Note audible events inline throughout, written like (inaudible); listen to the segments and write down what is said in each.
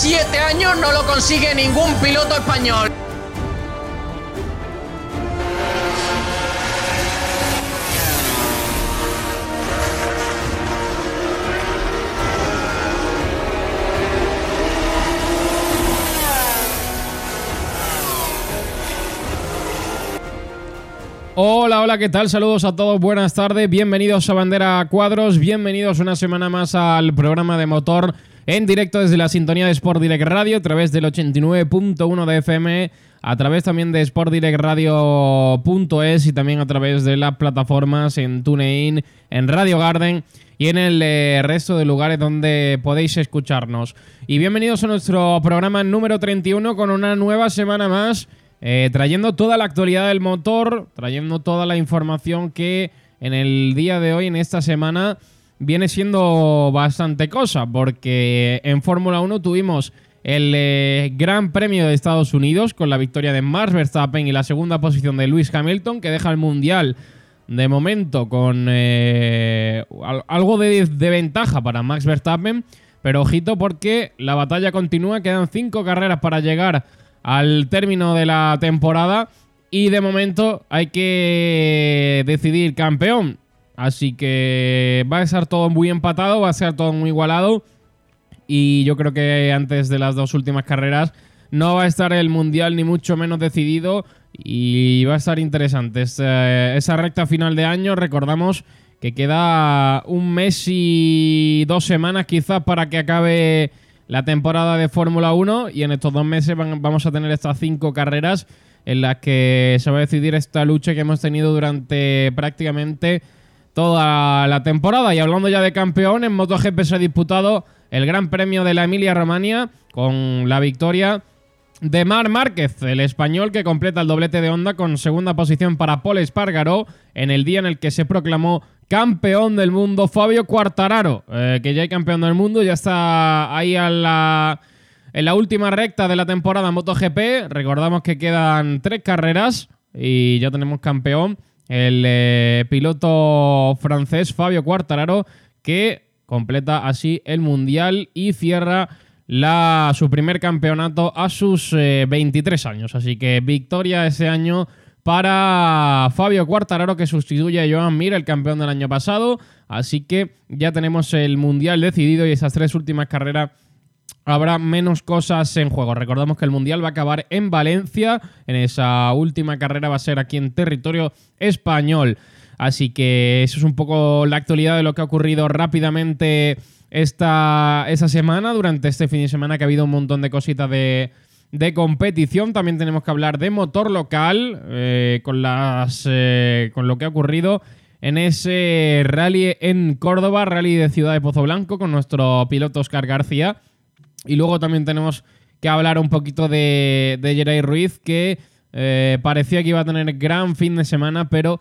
siete años no lo consigue ningún piloto español. Hola, hola, ¿qué tal? Saludos a todos, buenas tardes, bienvenidos a Bandera Cuadros, bienvenidos una semana más al programa de motor en directo desde la sintonía de Sport Direct Radio a través del 89.1 de FM, a través también de sportdirectradio.es y también a través de las plataformas en TuneIn, en Radio Garden y en el eh, resto de lugares donde podéis escucharnos. Y bienvenidos a nuestro programa número 31 con una nueva semana más eh, trayendo toda la actualidad del motor, trayendo toda la información que en el día de hoy, en esta semana, viene siendo bastante cosa, porque en Fórmula 1 tuvimos el eh, Gran Premio de Estados Unidos con la victoria de Max Verstappen y la segunda posición de Lewis Hamilton, que deja el Mundial de momento con eh, algo de, de ventaja para Max Verstappen, pero ojito porque la batalla continúa, quedan cinco carreras para llegar al término de la temporada y de momento hay que decidir campeón. Así que va a estar todo muy empatado, va a ser todo muy igualado y yo creo que antes de las dos últimas carreras no va a estar el mundial ni mucho menos decidido y va a estar interesante. esa recta final de año, recordamos que queda un mes y dos semanas quizás para que acabe la temporada de Fórmula 1 y en estos dos meses vamos a tener estas cinco carreras en las que se va a decidir esta lucha que hemos tenido durante prácticamente toda la temporada. Y hablando ya de campeón, en MotoGP se ha disputado el Gran Premio de la Emilia-Romagna con la victoria de Mar Márquez, el español que completa el doblete de Honda con segunda posición para Paul Espargaró en el día en el que se proclamó campeón del mundo Fabio Quartararo, eh, que ya hay campeón del mundo, ya está ahí en la última recta de la temporada MotoGP. Recordamos que quedan tres carreras y ya tenemos campeón, el eh, piloto francés Fabio Quartararo, que completa así el mundial y cierra su primer campeonato a sus 23 eh, años. Así que victoria ese año para Fabio Quartararo que sustituye a Joan Mir, el campeón del año pasado. Así que ya tenemos el Mundial decidido y esas tres últimas carreras habrá menos cosas en juego. Recordamos que el Mundial va a acabar en Valencia. En esa última carrera va a ser aquí en territorio español. Así que eso es un poco la actualidad de lo que ha ocurrido rápidamente esta, semana, durante este fin de semana que ha habido un montón de cositas de, de competición. También tenemos que hablar de motor local, eh, con, las, eh, con lo que ha ocurrido en ese rally en Córdoba, rally de Ciudad de Pozo Blanco, con nuestro piloto Oscar García. Y luego también tenemos que hablar un poquito de, de Ruiz, que eh, parecía que iba a tener gran fin de semana, pero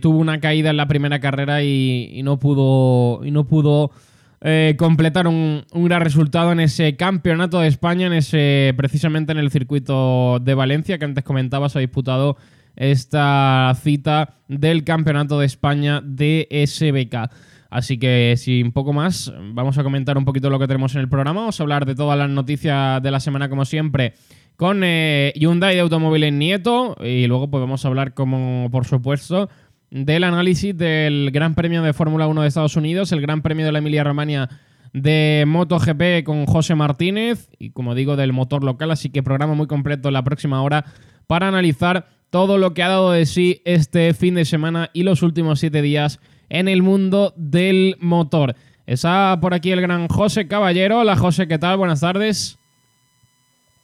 tuvo una caída en la primera carrera y, y no pudo, y no pudo eh, completar un, gran resultado en ese campeonato de España, en ese, precisamente en el circuito de Valencia, que antes comentaba, se ha disputado esta cita del campeonato de España de SBK. Así que sin poco más, vamos a comentar un poquito lo que tenemos en el programa. Vamos a hablar de todas las noticias de la semana, como siempre, con eh, Hyundai de Automóviles Nieto. Y luego pues vamos a hablar, como por supuesto, del análisis del Gran Premio de Fórmula 1 de Estados Unidos, el Gran Premio de la Emilia-Romagna de MotoGP con José Martínez y como digo del motor local, así que programa muy completo la próxima hora para analizar todo lo que ha dado de sí este fin de semana y los últimos siete días en el mundo del motor. Está por aquí el gran José Caballero. Hola José, ¿qué tal? Buenas tardes.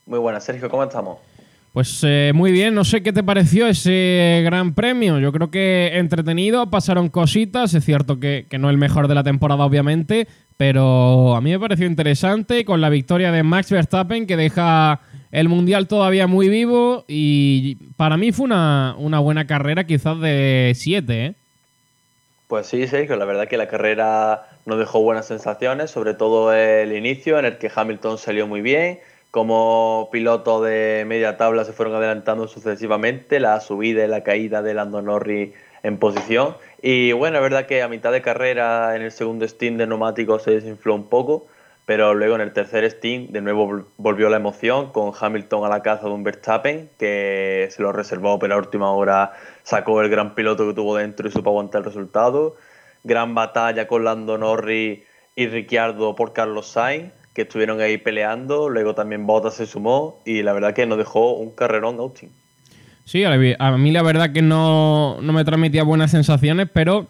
Muy buenas, Sergio, ¿cómo estamos? Pues eh, muy bien, no sé qué te pareció ese gran premio. Yo creo que entretenido, pasaron cositas. Es cierto que, no el mejor de la temporada, obviamente, pero a mí me pareció interesante con la victoria de Max Verstappen que deja el mundial todavía muy vivo y para mí fue una, buena carrera, quizás de 7. ¿eh? Pues sí, Sergio, la verdad que la carrera nos dejó buenas sensaciones, sobre todo el inicio en el que Hamilton salió muy bien como pilotos de media tabla se fueron adelantando sucesivamente, la subida y la caída de Lando Norris en posición. Y bueno, es verdad que a mitad de carrera en el segundo stint de neumáticos se desinfló un poco, pero luego en el tercer stint de nuevo volvió la emoción con Hamilton a la caza de un Verstappen que se lo reservó, pero a última hora sacó el gran piloto que tuvo dentro y supo aguantar el resultado. Gran batalla con Lando Norris y Ricciardo por Carlos Sainz que estuvieron ahí peleando, luego también Bottas se sumó y la verdad que nos dejó un carrerón Austin. Sí, a mí la verdad que no, me transmitía buenas sensaciones, pero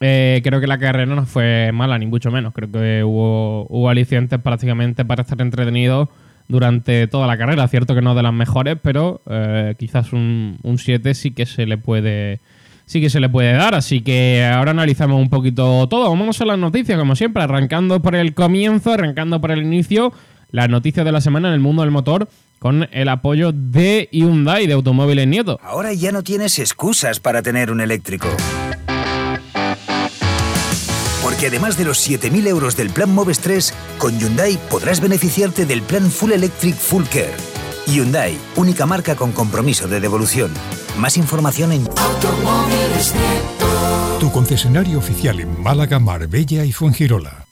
eh, creo que la carrera no fue mala, ni mucho menos. Creo que hubo, hubo alicientes prácticamente para estar entretenido durante toda la carrera. Cierto que no de las mejores, pero eh, quizás un 7 sí que se le puede sí que se le puede dar. Así que ahora analizamos un poquito todo. Vamos a las noticias, como siempre, arrancando por el comienzo, arrancando por el inicio. Las noticias de la semana en el mundo del motor con el apoyo de Hyundai de Automóviles Nieto. Ahora ya no tienes excusas para tener un eléctrico. Porque además de los 7.000 euros del plan Moves 3, con Hyundai podrás beneficiarte del plan Full Electric Full Care. Hyundai, única marca con compromiso de devolución. Más información en Tu concesionario oficial en Málaga, Marbella y Fuengirola.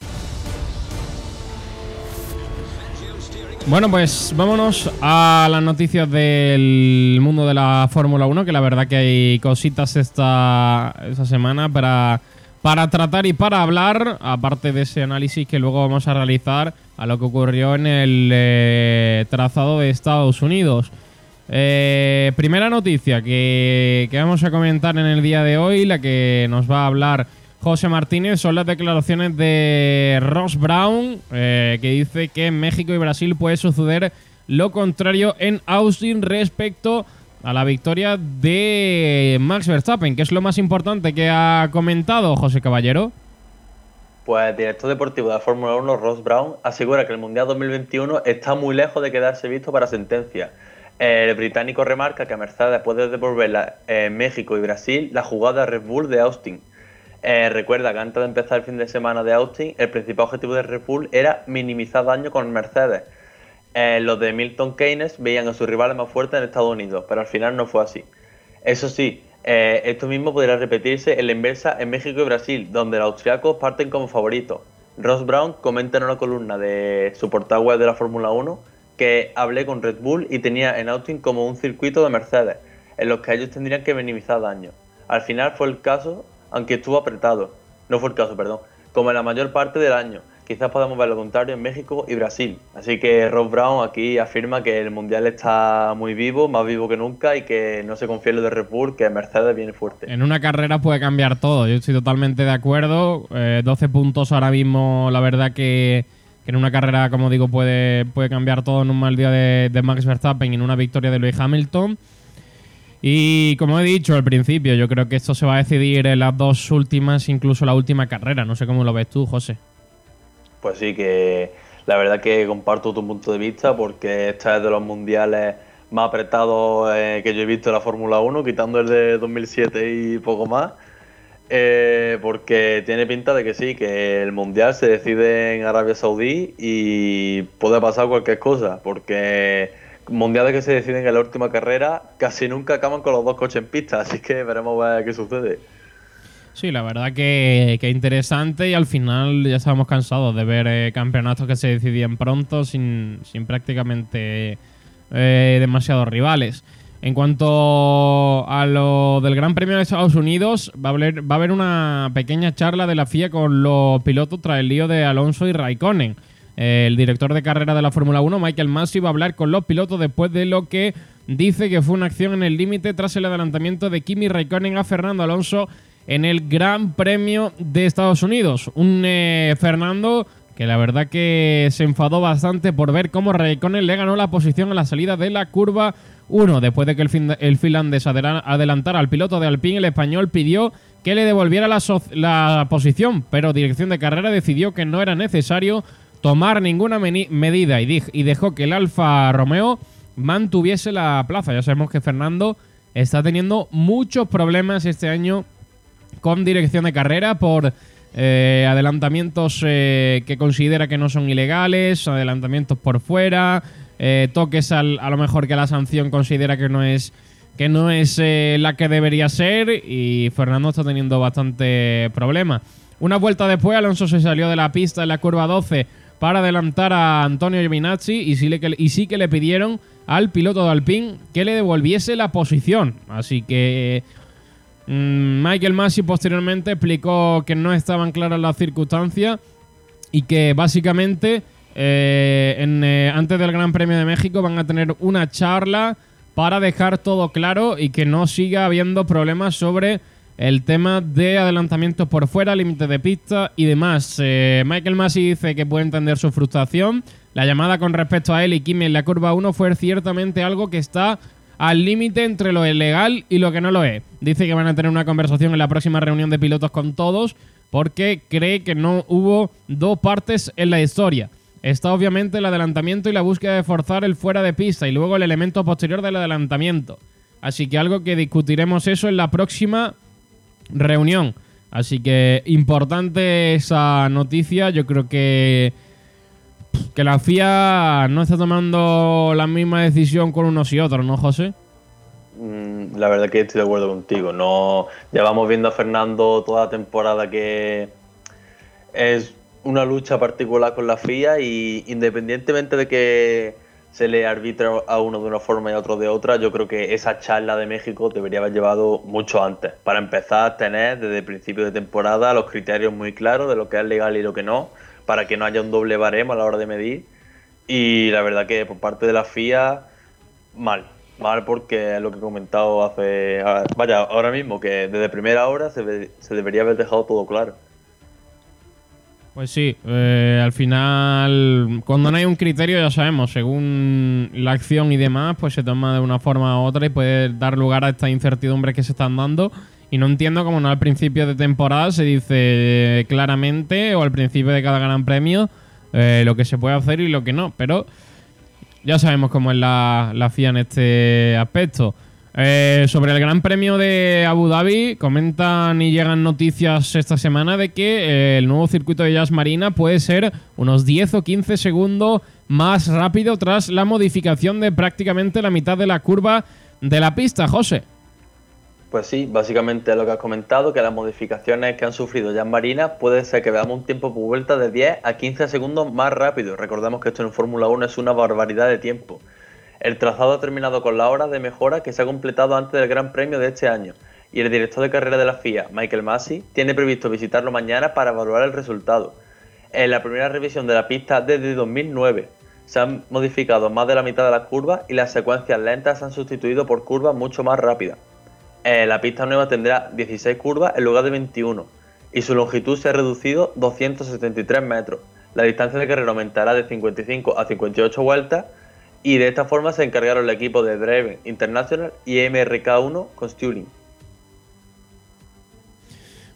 Bueno, pues vámonos a las noticias del mundo de la Fórmula 1, que la verdad que hay cositas esta, esta semana para, para tratar y para hablar, aparte de ese análisis que luego vamos a realizar a lo que ocurrió en el eh, trazado de Estados Unidos. Eh, primera noticia que, vamos a comentar en el día de hoy, la que nos va a hablar José Martínez, son las declaraciones de Ross Brown, eh, que dice que en México y Brasil puede suceder lo contrario en Austin respecto a la victoria de Max Verstappen, que es lo más importante que ha comentado José Caballero. Pues el director deportivo de la Fórmula 1, Ross Brown, asegura que el Mundial 2021 está muy lejos de quedarse visto para sentencia el británico remarca que Mercedes puede devolver en México y Brasil la jugada Red Bull de Austin. Eh, recuerda que antes de empezar el fin de semana de Austin, el principal objetivo de Red Bull era minimizar daño con Mercedes. Eh, los de Milton Keynes veían a sus rivales más fuertes en Estados Unidos, pero al final no fue así. Eso sí, eh, esto mismo podría repetirse en la inversa en México y Brasil, donde los austriacos parten como favoritos. Ross Brown comenta en una columna de su portal web de la Fórmula 1 que hablé con Red Bull y tenía en Austin como un circuito de Mercedes, en los que ellos tendrían que minimizar daños. Al final fue el caso, aunque estuvo apretado. No fue el caso, perdón. Como en la mayor parte del año. Quizás podamos ver lo contrario en México y Brasil. Así que Rob Brown aquí afirma que el mundial está muy vivo, más vivo que nunca, y que no se confía en lo de Red Bull, que Mercedes viene fuerte. En una carrera puede cambiar todo. Yo estoy totalmente de acuerdo. 12 eh, puntos ahora mismo, la verdad que en una carrera, como digo, puede, cambiar todo en un mal día de, Max Verstappen y en una victoria de Lewis Hamilton. Y como he dicho al principio, yo creo que esto se va a decidir en las dos últimas, incluso la última carrera. No sé cómo lo ves tú, José. Pues sí, que la verdad que comparto tu punto de vista porque esta es de los mundiales más apretados eh, que yo he visto en la Fórmula 1, quitando el de 2007 y poco más. Eh, porque tiene pinta de que sí, que el mundial se decide en Arabia Saudí y puede pasar cualquier cosa, porque mundiales que se deciden en la última carrera casi nunca acaban con los dos coches en pista, (laughs) así que veremos ver qué sucede. Sí, la verdad que, que interesante y al final ya estamos cansados de ver eh, campeonatos que se decidían pronto sin, sin prácticamente eh, demasiados rivales. En cuanto a lo del Gran Premio de Estados Unidos, va a, haber, va a haber una pequeña charla de la FIA con los pilotos tras el lío de Alonso y Raikkonen. El director de carrera de la Fórmula 1, Michael Masi, va a hablar con los pilotos después de lo que dice que fue una acción en el límite tras el adelantamiento de Kimi Raikkonen a Fernando Alonso en el Gran Premio de Estados Unidos. Un eh, Fernando que la verdad que se enfadó bastante por ver cómo Raikkonen le ganó la posición a la salida de la curva 1. Después de que el, el finlandés adelantara al piloto de Alpine, el español pidió que le devolviera la, posición, pero Dirección de Carrera decidió que no era necesario tomar ninguna medida y dejó que el Alfa Romeo mantuviese la plaza. Ya sabemos que Fernando está teniendo muchos problemas este año con dirección de carrera por eh, adelantamientos eh, que considera que no son ilegales, adelantamientos por fuera, eh, toques al- a lo mejor que la sanción considera que no es que no es la que debería ser y Fernando está teniendo bastante problemas. Una vuelta después Alonso se salió de la pista en la curva 12 para adelantar a Antonio Giovinazzi y sí, le, y sí que le pidieron al piloto de Alpine que le devolviese la posición. Así que Michael Masi posteriormente explicó que no estaban claras las circunstancias y que básicamente eh, en, eh, antes del Gran Premio de México van a tener una charla para dejar todo claro y que no siga habiendo problemas sobre el tema de adelantamientos por fuera, límite de pista y demás. Eh, Michael Masi dice que puede entender su frustración. La llamada con respecto a él y Kimi en la curva 1 fue ciertamente algo que está al límite entre lo ilegal y lo que no lo es. Dice que van a tener una conversación en la próxima reunión de pilotos con todos porque cree que no hubo dos partes en la historia. Está obviamente el adelantamiento y la búsqueda de forzar el fuera de pista y luego el elemento posterior del adelantamiento. Así que algo que discutiremos eso en la próxima reunión. Así que importante esa noticia. Yo creo que que la FIA no está tomando la misma decisión con unos y otros, ¿no, José? Mm, La verdad que estoy de acuerdo contigo. No llevamos viendo a Fernando toda la temporada que es una lucha particular con la FIA y independientemente de que se le arbitra a uno de una forma y a otro de otra, yo creo que esa charla de México debería haber llevado mucho antes. Para empezar a tener desde el principio de temporada los criterios muy claros de lo que es legal y lo que no, para que no haya un doble baremo a la hora de medir. Y la verdad que por parte de la FIA, mal. Mal porque es lo que he comentado hace... Vaya, ahora mismo, que desde primera hora se, ve- se debería haber dejado todo claro. Pues sí, eh, al final, cuando no hay un criterio, ya sabemos, según la acción y demás, pues se toma de una forma u otra y puede dar lugar a estas incertidumbres que se están dando. Y no entiendo cómo no al principio de temporada se dice claramente, o al principio de cada gran premio, eh, lo que se puede hacer y lo que no. Pero ya sabemos cómo es la, la FIA en este aspecto. Eh, sobre el Gran Premio de Abu Dhabi, comentan y llegan noticias esta semana de que eh, el nuevo circuito de Jazz Marina puede ser unos 10 o 15 segundos más rápido tras la modificación de prácticamente la mitad de la curva de la pista, José. Pues sí, básicamente lo que has comentado, que las modificaciones que han sufrido ya en Marina puede ser que veamos un tiempo por vuelta de 10 a 15 segundos más rápido. Recordemos que esto en Fórmula 1 es una barbaridad de tiempo. El trazado ha terminado con la hora de mejora que se ha completado antes del Gran Premio de este año y el director de carrera de la FIA, Michael Masi, tiene previsto visitarlo mañana para evaluar el resultado. En la primera revisión de la pista desde 2009 se han modificado más de la mitad de las curvas y las secuencias lentas se han sustituido por curvas mucho más rápidas. Eh, la pista nueva tendrá 16 curvas en lugar de 21 y su longitud se ha reducido 273 metros. La distancia de carrera aumentará de 55 a 58 vueltas y de esta forma se encargaron el equipo de Driven International y MRK1 con Stewling.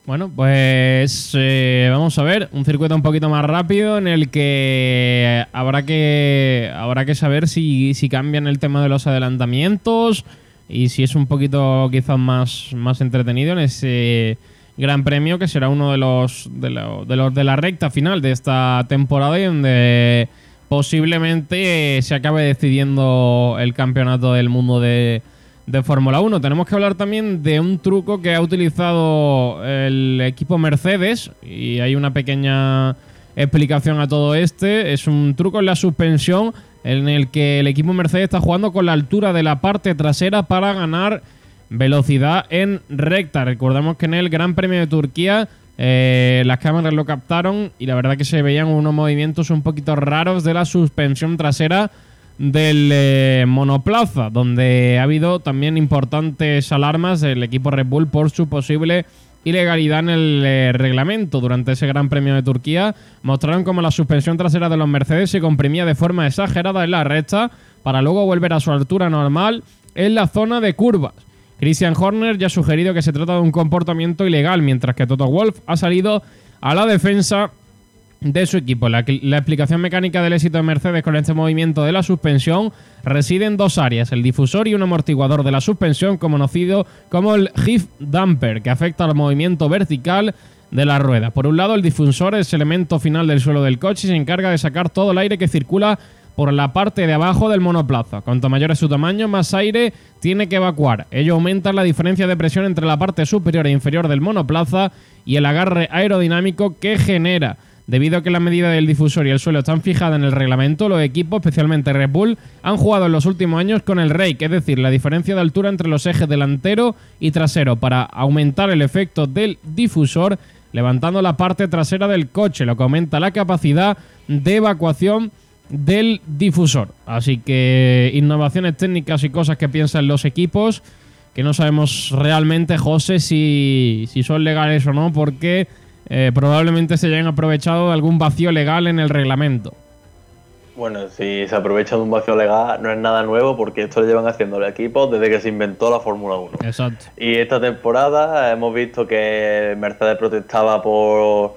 Bueno, pues eh, vamos a ver, un circuito un poquito más rápido en el que habrá que habrá que saber si, si cambian el tema de los adelantamientos y si es un poquito quizás más, más entretenido en ese gran premio que será uno de los, de, lo- de los de la recta final de esta temporada y donde posiblemente eh, se acabe decidiendo el campeonato del mundo de, de Fórmula 1. Tenemos que hablar también de un truco que ha utilizado el equipo Mercedes y hay una pequeña explicación a todo este. Es un truco en la suspensión en el que el equipo Mercedes está jugando con la altura de la parte trasera para ganar velocidad en recta. Recordemos que en el Gran Premio de Turquía eh, las cámaras lo captaron y la verdad que se veían unos movimientos un poquito raros de la suspensión trasera del eh, monoplaza, donde ha habido también importantes alarmas del equipo Red Bull por su posible ilegalidad en el eh, reglamento. Durante ese Gran Premio de Turquía mostraron cómo la suspensión trasera de los Mercedes se comprimía de forma exagerada en la recta para luego volver a su altura normal en la zona de curvas. Christian Horner ya ha sugerido que se trata de un comportamiento ilegal, mientras que Toto Wolf ha salido a la defensa de su equipo. La, explicación mecánica del éxito de Mercedes con este movimiento de la suspensión reside en dos áreas, el difusor y un amortiguador de la suspensión conocido como el Hip Damper, que afecta al movimiento vertical de la rueda. Por un lado, el difusor es el elemento final del suelo del coche y se encarga de sacar todo el aire que circula por la parte de abajo del monoplaza. Cuanto mayor es su tamaño, más aire tiene que evacuar. Ello aumenta la diferencia de presión entre la parte superior e inferior del monoplaza y el agarre aerodinámico que genera. Debido a que la medida del difusor y el suelo están fijadas en el reglamento, los equipos, especialmente Red Bull, han jugado en los últimos años con el rake, es decir, la diferencia de altura entre los ejes delantero y trasero, para aumentar el efecto del difusor, levantando la parte trasera del coche, lo que aumenta la capacidad de evacuación del difusor. Así que innovaciones técnicas y cosas que piensan los equipos, que no sabemos realmente, José, si, si son legales o no, porque eh, probablemente se hayan aprovechado de algún vacío legal en el reglamento. Bueno, si se aprovecha de un vacío legal no es nada nuevo porque esto lo llevan haciendo el equipo desde que se inventó la Fórmula 1. Exacto. Y esta temporada hemos visto que Mercedes protestaba por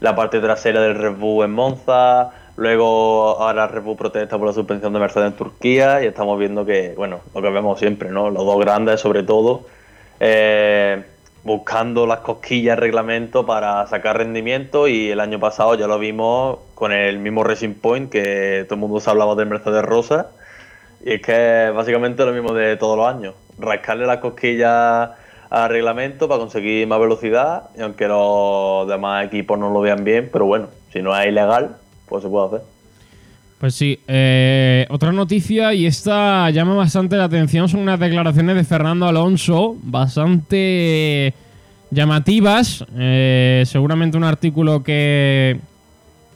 la parte trasera del Red Bull en Monza, luego ahora Red Bull protesta por la suspensión de Mercedes en Turquía y estamos viendo que, bueno, lo que vemos siempre, ¿no? Los dos grandes sobre todo. Eh, buscando las cosquillas del reglamento para sacar rendimiento y el año pasado ya lo vimos con el mismo Racing Point que todo el mundo se hablaba del Mercedes Rosa y es que básicamente lo mismo de todos los años, rascarle las cosquillas al reglamento para conseguir más velocidad y aunque los demás equipos no lo vean bien, pero bueno, si no es ilegal, pues se puede hacer. Pues sí, eh, otra noticia y esta llama bastante la atención son unas declaraciones de Fernando Alonso bastante llamativas. Eh, seguramente un artículo que,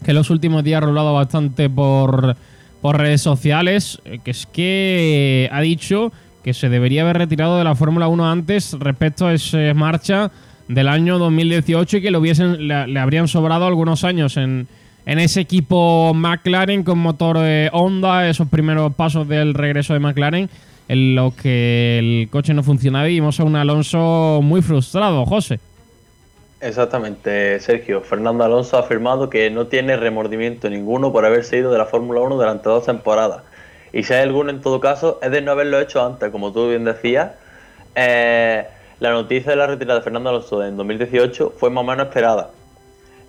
que en los últimos días ha rolado bastante por, por redes sociales, eh, que es que ha dicho que se debería haber retirado de la Fórmula 1 antes respecto a esa marcha del año 2018 y que le, hubiesen, le habrían sobrado algunos años en en ese equipo McLaren con motor de Honda, esos primeros pasos del regreso de McLaren, en los que el coche no funcionaba y vimos a un Alonso muy frustrado, José. Exactamente, Sergio. Fernando Alonso ha afirmado que no tiene remordimiento ninguno por haberse ido de la Fórmula 1 durante dos temporadas. Y si hay alguno en todo caso, es de no haberlo hecho antes, como tú bien decías. Eh, la noticia de la retirada de Fernando Alonso en 2018 fue más o menos esperada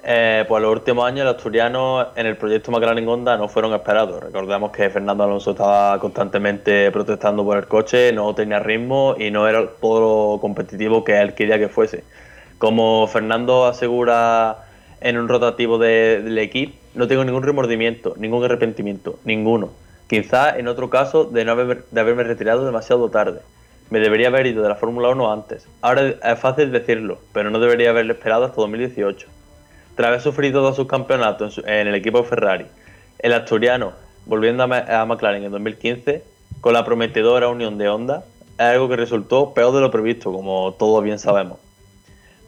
eh, pues los últimos años los asturianos en el proyecto McLaren Honda no fueron esperados. Recordemos que Fernando Alonso estaba constantemente protestando por el coche, no tenía ritmo y no era todo lo competitivo que él quería que fuese. Como Fernando asegura en un rotativo del equipo, no tengo ningún remordimiento, ningún arrepentimiento, ninguno. Quizás en otro caso de, no de haberme retirado demasiado tarde. Me debería haber ido de la Fórmula 1 antes. Ahora es fácil decirlo, pero no debería haberle esperado hasta 2018. Tras haber sufrido todos sus campeonatos en, el equipo Ferrari, el asturiano, volviendo a, McLaren en 2015, con la prometedora unión de Honda, es algo que resultó peor de lo previsto, como todos bien sabemos.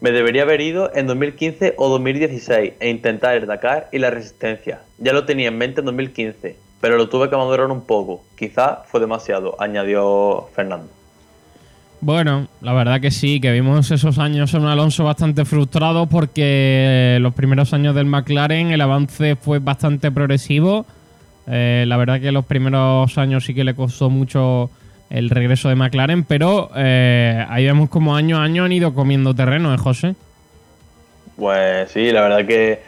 Me debería haber ido en 2015 o 2016 e intentar el y la resistencia. Ya lo tenía en mente en 2015, pero lo tuve que madurar un poco. Quizá fue demasiado, añadió Fernando. Bueno, la verdad que sí, que vimos esos años en un Alonso bastante frustrado porque los primeros años del McLaren el avance fue bastante progresivo. Eh, la verdad que los primeros años sí que le costó mucho el regreso de McLaren, pero eh, ahí vemos como año a año han ido comiendo terreno, ¿eh, José? Pues sí, la verdad que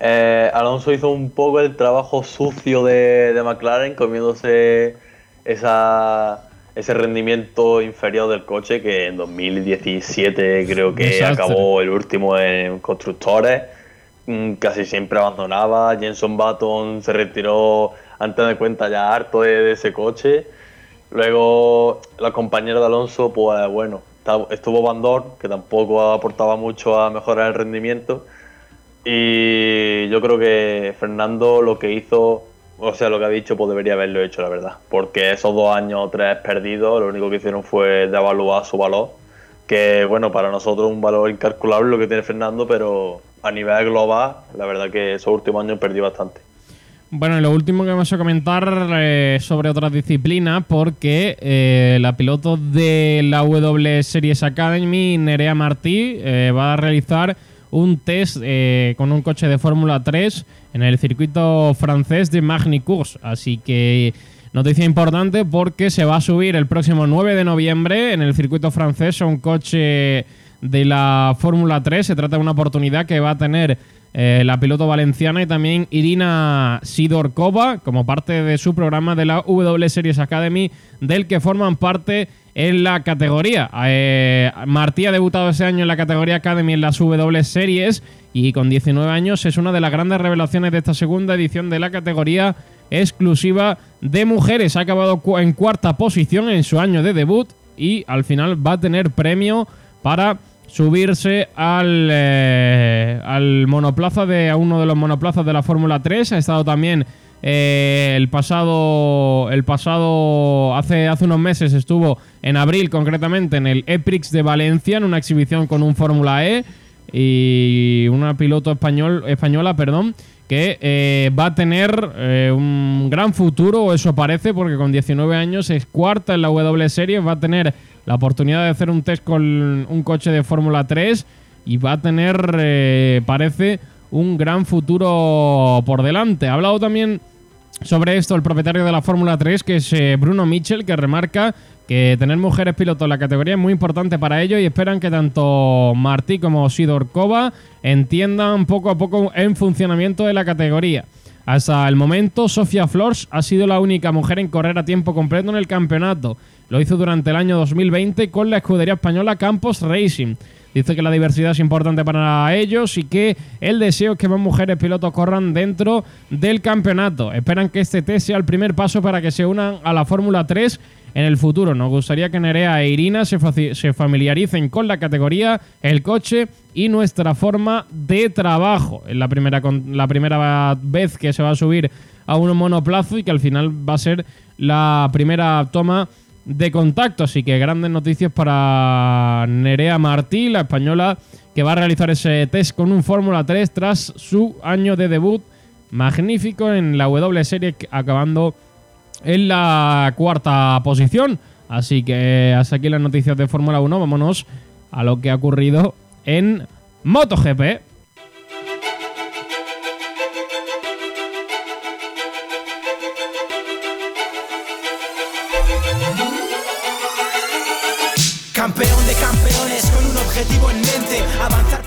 eh, Alonso hizo un poco el trabajo sucio de McLaren, comiéndose esa ese rendimiento inferior del coche que en 2017 creo que acabó el último en constructores. Mm, casi siempre abandonaba. Jenson Button se retiró antes de cuenta ya harto de, ese coche. Luego la compañera de Alonso, pues bueno, estuvo Bandor, que tampoco aportaba mucho a mejorar el rendimiento. Y yo creo que Fernando lo que hizo o sea, lo que ha dicho, pues debería haberlo hecho, la verdad. Porque esos dos años o tres perdidos, lo único que hicieron fue devaluar su valor. Que, bueno, para nosotros un valor incalculable lo que tiene Fernando, pero a nivel global, la verdad que esos últimos años perdió bastante. Bueno, y lo último que vamos a comentar eh, sobre otras disciplinas, porque eh, la piloto de la W Series Academy, Nerea Martí, eh, va a realizar un test con un coche de Fórmula 3 en el circuito francés de Magny-Cours. Así que noticia importante porque se va a subir el próximo 9 de noviembre en el circuito francés a un coche de la Fórmula 3. Se trata de una oportunidad que va a tener eh, la piloto valenciana y también Irina Sidorkova como parte de su programa de la W Series Academy del que forman parte en la categoría. Eh, Martí ha debutado ese año en la categoría Academy en las W Series y con 19 años es una de las grandes revelaciones de esta segunda edición de la categoría exclusiva de mujeres. Ha acabado en cuarta posición en su año de debut y al final va a tener premio para subirse al, eh, al monoplaza de a uno de los monoplazas de la Fórmula 3. Ha estado también eh, el pasado el pasado hace hace unos meses estuvo en abril concretamente en el EPRIX de Valencia en una exhibición con un Fórmula E y una piloto español española, perdón, que eh, va a tener un gran futuro, eso parece, porque con 19 años es cuarta en la W Series, va a tener la oportunidad de hacer un test con un coche de Fórmula 3 y va a tener, eh, parece, un gran futuro por delante. Ha hablado también sobre esto el propietario de la Fórmula 3, que es eh, Bruno Mitchell, que remarca que tener mujeres pilotos en la categoría es muy importante para ellos y esperan que tanto Martí como Sidorkova entiendan poco a poco el funcionamiento de la categoría. Hasta el momento, Sofía Flors ha sido la única mujer en correr a tiempo completo en el campeonato. Lo hizo durante el año 2020 con la escudería española Campos Racing. Dice que la diversidad es importante para ellos y que el deseo es que más mujeres pilotos corran dentro del campeonato. Esperan que este test sea el primer paso para que se unan a la Fórmula 3 en el futuro. Nos gustaría que Nerea e Irina se, familiaricen con la categoría, el coche y nuestra forma de trabajo. Es la primera, la primera vez que se va a subir a un monoplazo y que al final va a ser la primera toma de contacto. Así que grandes noticias para Nerea Martí, la española que va a realizar ese test con un Fórmula 3 tras su año de debut magnífico en la W Series, acabando en la cuarta posición. Así que hasta aquí las noticias de Fórmula 1. Vámonos a lo que ha ocurrido en MotoGP.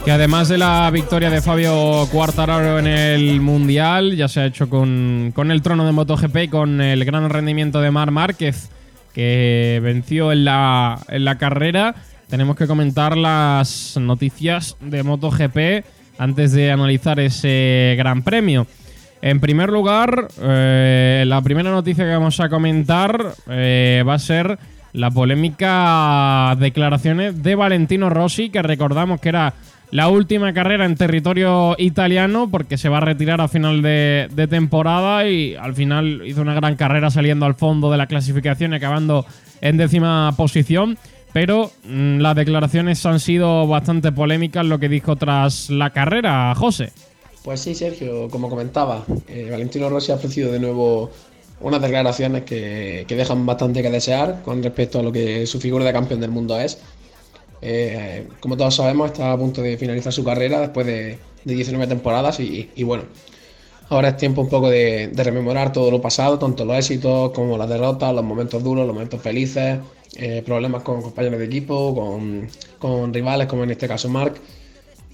Que además de la victoria de Fabio Quartararo en el Mundial, ya se ha hecho con, el trono de MotoGP y con el gran rendimiento de Mar Márquez, que venció en la, en la carrera. Tenemos que comentar las noticias de MotoGP antes de analizar ese gran premio. En primer lugar, eh, la primera noticia que vamos a comentar eh, va a ser la polémica declaraciones de Valentino Rossi, que recordamos que era la última carrera en territorio italiano porque se va a retirar a final de, temporada y al final hizo una gran carrera saliendo al fondo de la clasificación y acabando en décima posición. Pero mm, las declaraciones han sido bastante polémicas lo que dijo tras la carrera, José. Pues sí, Sergio, como comentaba, eh, Valentino Rossi ha ofrecido de nuevo unas declaraciones que, que, dejan bastante que desear con respecto a lo que su figura de campeón del mundo es. Eh, como todos sabemos, está a punto de finalizar su carrera después de, 19 temporadas y, bueno, ahora es tiempo un poco de, rememorar todo lo pasado, tanto los éxitos como las derrotas, los momentos duros, los momentos felices, eh, problemas con compañeros de equipo, con, con, rivales como en este caso Mark.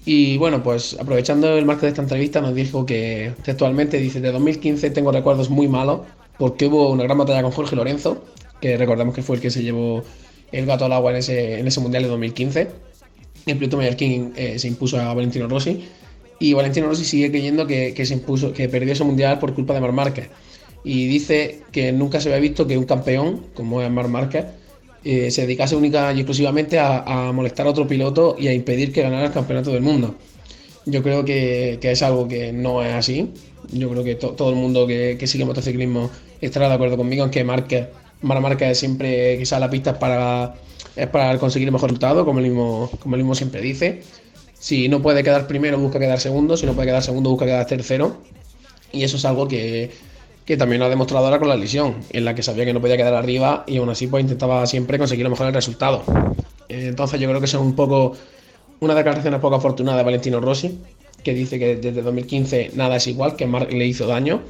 Y bueno, pues aprovechando el marco de esta entrevista nos dijo que textualmente dice, de 2015 tengo recuerdos muy malos porque hubo una gran batalla con Jorge Lorenzo, que recordamos que fue el que se llevó el gato al agua en ese, en ese Mundial de 2015. El piloto mallorquín eh, se impuso a Valentino Rossi y Valentino Rossi sigue creyendo que, se impuso, que perdió ese Mundial por culpa de Mar Márquez. Y dice que nunca se había visto que un campeón, como es Mar Márquez, eh, se dedicase única y exclusivamente a, molestar a otro piloto y a impedir que ganara el campeonato del mundo. Yo creo que, es algo que no es así. Yo creo que todo el mundo que, que sigue motociclismo estará de acuerdo conmigo en que Márquez Mar marca siempre a la pista es para, es para conseguir el mejor resultado, como el, mismo, como el mismo siempre dice. Si no puede quedar primero, busca quedar segundo. Si no puede quedar segundo, busca quedar tercero. Y eso es algo que, que también lo ha demostrado ahora con la lesión, en la que sabía que no podía quedar arriba y aún así pues intentaba siempre conseguir lo mejor el resultado. Entonces yo creo que es un poco una declaración poco afortunada de Valentino Rossi, que dice que desde 2015 nada es igual, que Mark le hizo daño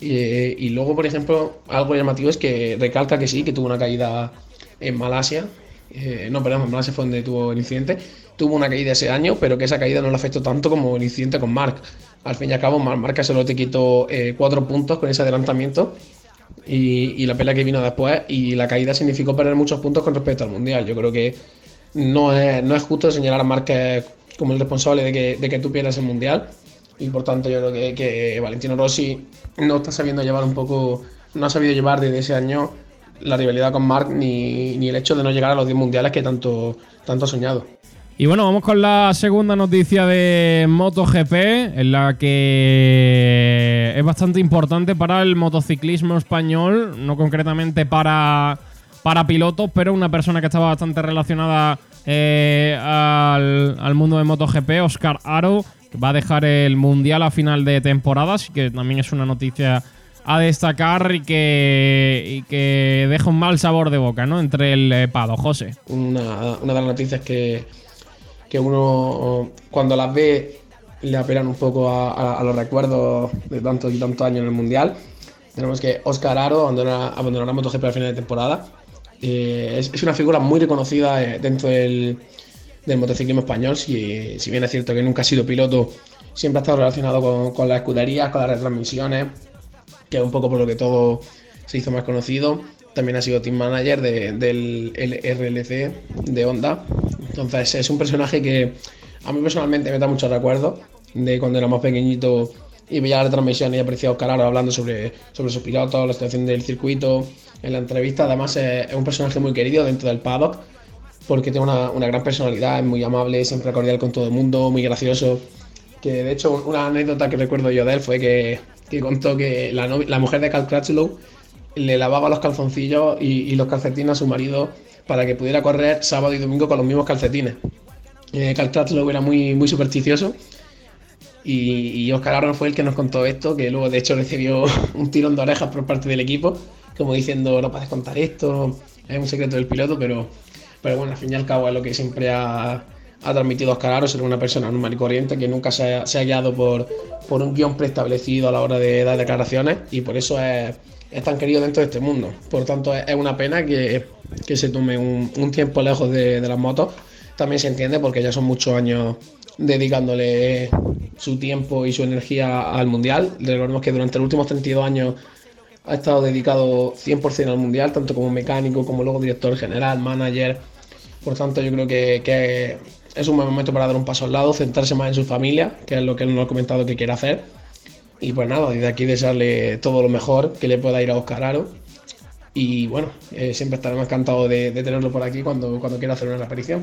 y, luego, por ejemplo, algo llamativo es que recalca que sí, que tuvo una caída en Malasia eh, no, perdón, en Malasia fue donde tuvo el incidente, tuvo una caída ese año, pero que esa caída no le afectó tanto como el incidente con Mark. Al fin y al cabo, Marca solo te quitó eh, cuatro puntos con ese adelantamiento y, la pelea que vino después y la caída significó perder muchos puntos con respecto al Mundial. Yo creo que no es, no es justo señalar a Márquez como el responsable de que, de que tú pierdas el Mundial y por tanto yo creo que, Valentino Rossi no está sabiendo llevar un poco, no ha sabido llevar desde ese año la rivalidad con Marc ni, ni el hecho de no llegar a los 10 mundiales que tanto, tanto ha soñado. Y bueno, vamos con la segunda noticia de MotoGP, en la que es bastante importante para el motociclismo español, no concretamente para, para pilotos, pero una persona que estaba bastante relacionada eh, al, al, mundo de MotoGP, Oscar Aro, que va a dejar el Mundial a final de temporada, así que también es una noticia a destacar y que, que deja un mal sabor de boca, ¿no? Entre el eh, Pado, José. Una, una de las noticias que que uno cuando las ve le apelan un poco a, los recuerdos de tantos y tantos años en el Mundial. Tenemos que Oscar Aro abandonará, abandonará MotoGP al final de temporada. Eh, es, una figura muy reconocida eh, dentro del, motociclismo español, si, si, bien es cierto que nunca ha sido piloto, siempre ha estado relacionado con, con las escuderías, con las retransmisiones, que es un poco por lo que todo se hizo más conocido. También ha sido team manager del RLC de Honda. Entonces es un personaje que a mí personalmente me da mucho recuerdo de cuando era más pequeñito y veía la transmisión y aparecía Oscar hablando sobre, sobre sus pilotos, la situación del circuito, en la entrevista. Además es, un personaje muy querido dentro del paddock porque tiene una, gran personalidad, es muy amable, siempre cordial con todo el mundo, muy gracioso. Que de hecho una anécdota que recuerdo yo de él fue que, contó que la, mujer de Cal Crutchlow le lavaba los calzoncillos y, los calcetines a su marido para que pudiera correr sábado y domingo con los mismos calcetines. Eh, lo era muy, supersticioso y, Oscar Aaron fue el que nos contó esto, que luego de hecho recibió (laughs) un tirón de orejas por parte del equipo, como diciendo no puedes contar esto, es un secreto del piloto, pero, pero bueno, al fin y al cabo es lo que siempre ha, transmitido Oscar Aro, ser una persona normal y corriente que nunca se ha, guiado por, por un guion preestablecido a la hora de dar declaraciones y por eso es tan querido dentro de este mundo. Por tanto, es una pena que, se tome un, tiempo lejos de, las motos. También se entiende porque ya son muchos años dedicándole su tiempo y su energía al Mundial. Recordemos que durante los últimos 32 años ha estado dedicado 100% al Mundial, tanto como mecánico, como luego director general, manager. Por tanto, yo creo que, que es un buen momento para dar un paso al lado, centrarse más en su familia, que es lo que él nos ha comentado que quiere hacer y pues nada, desde aquí desearle todo lo mejor que le pueda ir a Oscar Aro. Y bueno, eh, siempre estaremos encantados de, tenerlo por aquí cuando, cuando quiera hacer una aparición.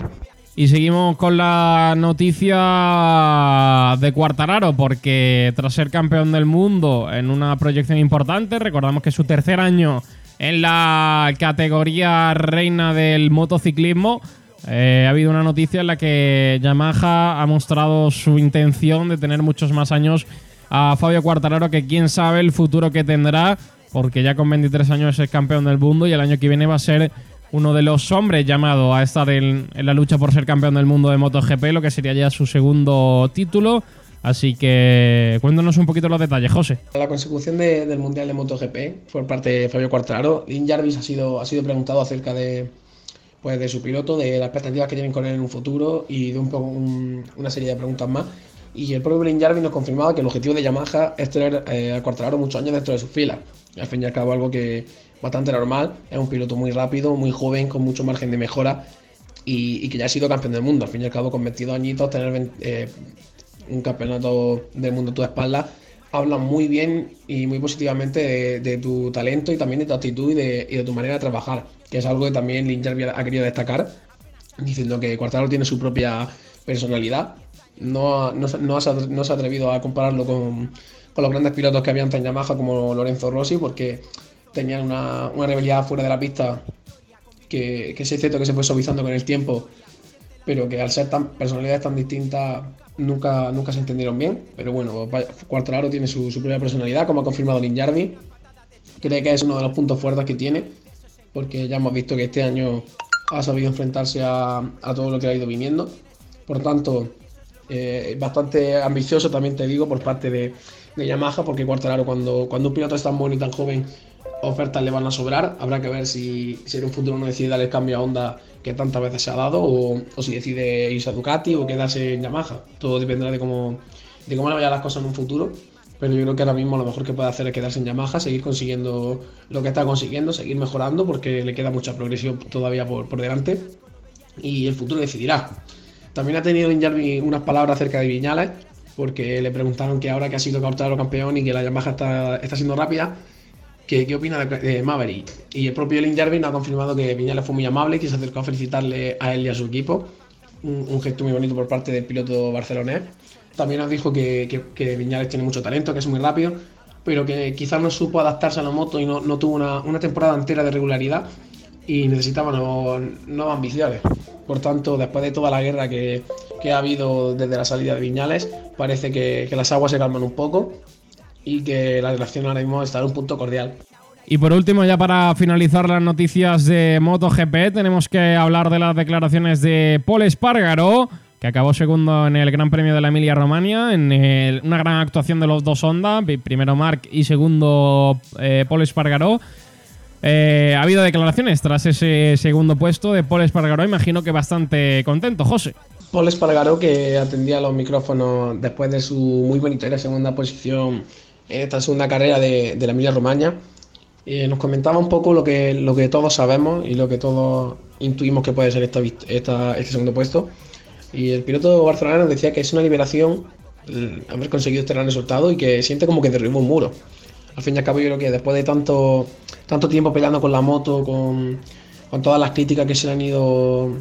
Y seguimos con la noticia de Cuartararo, porque tras ser campeón del mundo en una proyección importante, recordamos que es su tercer año en la categoría reina del motociclismo. Eh, ha habido una noticia en la que Yamaha ha mostrado su intención de tener muchos más años a Fabio Quartararo, que quién sabe el futuro que tendrá, porque ya con 23 años es campeón del mundo y el año que viene va a ser uno de los hombres llamado a estar en, la lucha por ser campeón del mundo de MotoGP, lo que sería ya su segundo título. Así que cuéntanos un poquito los detalles, José. La consecución del Mundial de MotoGP por parte de Fabio Quartararo, Lin Jarvis ha sido, ha sido preguntado acerca de, pues, de su piloto, de las expectativas que tienen con él en un futuro y de un, una serie de preguntas más. Y el propio Blin Jarvis nos confirmaba que el objetivo de Yamaha es tener eh, a Quartararo muchos años dentro de sus filas. Al fin y al cabo, algo que bastante normal. Es un piloto muy rápido, muy joven, con mucho margen de mejora y, que ya ha sido campeón del mundo. Al fin y al cabo, con 22 añitos, tener eh, un campeonato del mundo a tu espalda habla muy bien y muy positivamente de, tu talento y también de tu actitud y de, tu manera de trabajar, que es algo que también Lin ha querido destacar, diciendo que Quartararo tiene su propia personalidad no, no, no, se, ha atrevido a compararlo con, los grandes pilotos que habían en Yamaha como Lorenzo Rossi porque tenían una, una rivalidad fuera de la pista que, es cierto que se fue suavizando con el tiempo pero que al ser personalidades tan distintas nunca, nunca se entendieron bien. Pero bueno, Cuartararo tiene su, propia personalidad como ha confirmado Linjardi. Cree que es uno de los puntos fuertes que tiene porque ya hemos visto que este año ha sabido enfrentarse a, a todo lo que ha ido viniendo. Por tanto eh, bastante ambicioso también te digo por parte de, Yamaha porque Cuartararo cuando, cuando un piloto es tan bueno y tan joven ofertas le van a sobrar. Habrá que ver si, si en un futuro no decide dar el cambio a Honda que tantas veces se ha dado o, o si decide irse a Ducati o quedarse en Yamaha. Todo dependerá de cómo, de cómo le vayan las cosas en un futuro. Pero yo creo que ahora mismo lo mejor que puede hacer es quedarse en Yamaha, seguir consiguiendo lo que está consiguiendo, seguir mejorando porque le queda mucha progresión todavía por, por delante y el futuro decidirá. También ha tenido Injarvi unas palabras acerca de Viñales, porque le preguntaron que ahora que ha sido capturado campeón y que la Yamaha está, está siendo rápida, que, qué opina de, Maverick. Y el propio Lin Jarvin ha confirmado que Viñales fue muy amable que se acercó a felicitarle a él y a su equipo. Un, un gesto muy bonito por parte del piloto barcelonés. También nos dijo que, que, que, Viñales tiene mucho talento, que es muy rápido, pero que quizás no supo adaptarse a la moto y no, no tuvo una, una temporada entera de regularidad y necesitaba nuevos, nuevas ambiciones. Por tanto, después de toda la guerra que, que ha habido desde la salida de Viñales, parece que, las aguas se calman un poco y que la relación ahora mismo está en un punto cordial. Y por último, ya para finalizar las noticias de MotoGP, tenemos que hablar de las declaraciones de Paul Espargaro, que acabó segundo en el Gran Premio de la Emilia Romagna, en una gran actuación de los dos Honda, primero Mark y segundo eh, Paul Espargaró. Eh, ha habido declaraciones tras ese segundo puesto de Paul Espargaró, imagino que bastante contento, José. Paul Espargaró, que atendía los micrófonos después de su muy bonita segunda posición en esta segunda carrera de, de la Emilia Romagna, eh, nos comentaba un poco lo que, lo que todos sabemos y lo que todos intuimos que puede ser esta, esta, este segundo puesto. Y el piloto barcelonano decía que es una liberación haber conseguido este gran resultado y que siente como que derribó un muro. Al fin y al cabo, yo creo que después de tanto, tanto tiempo peleando con la moto, con, con todas las críticas que se le han ido,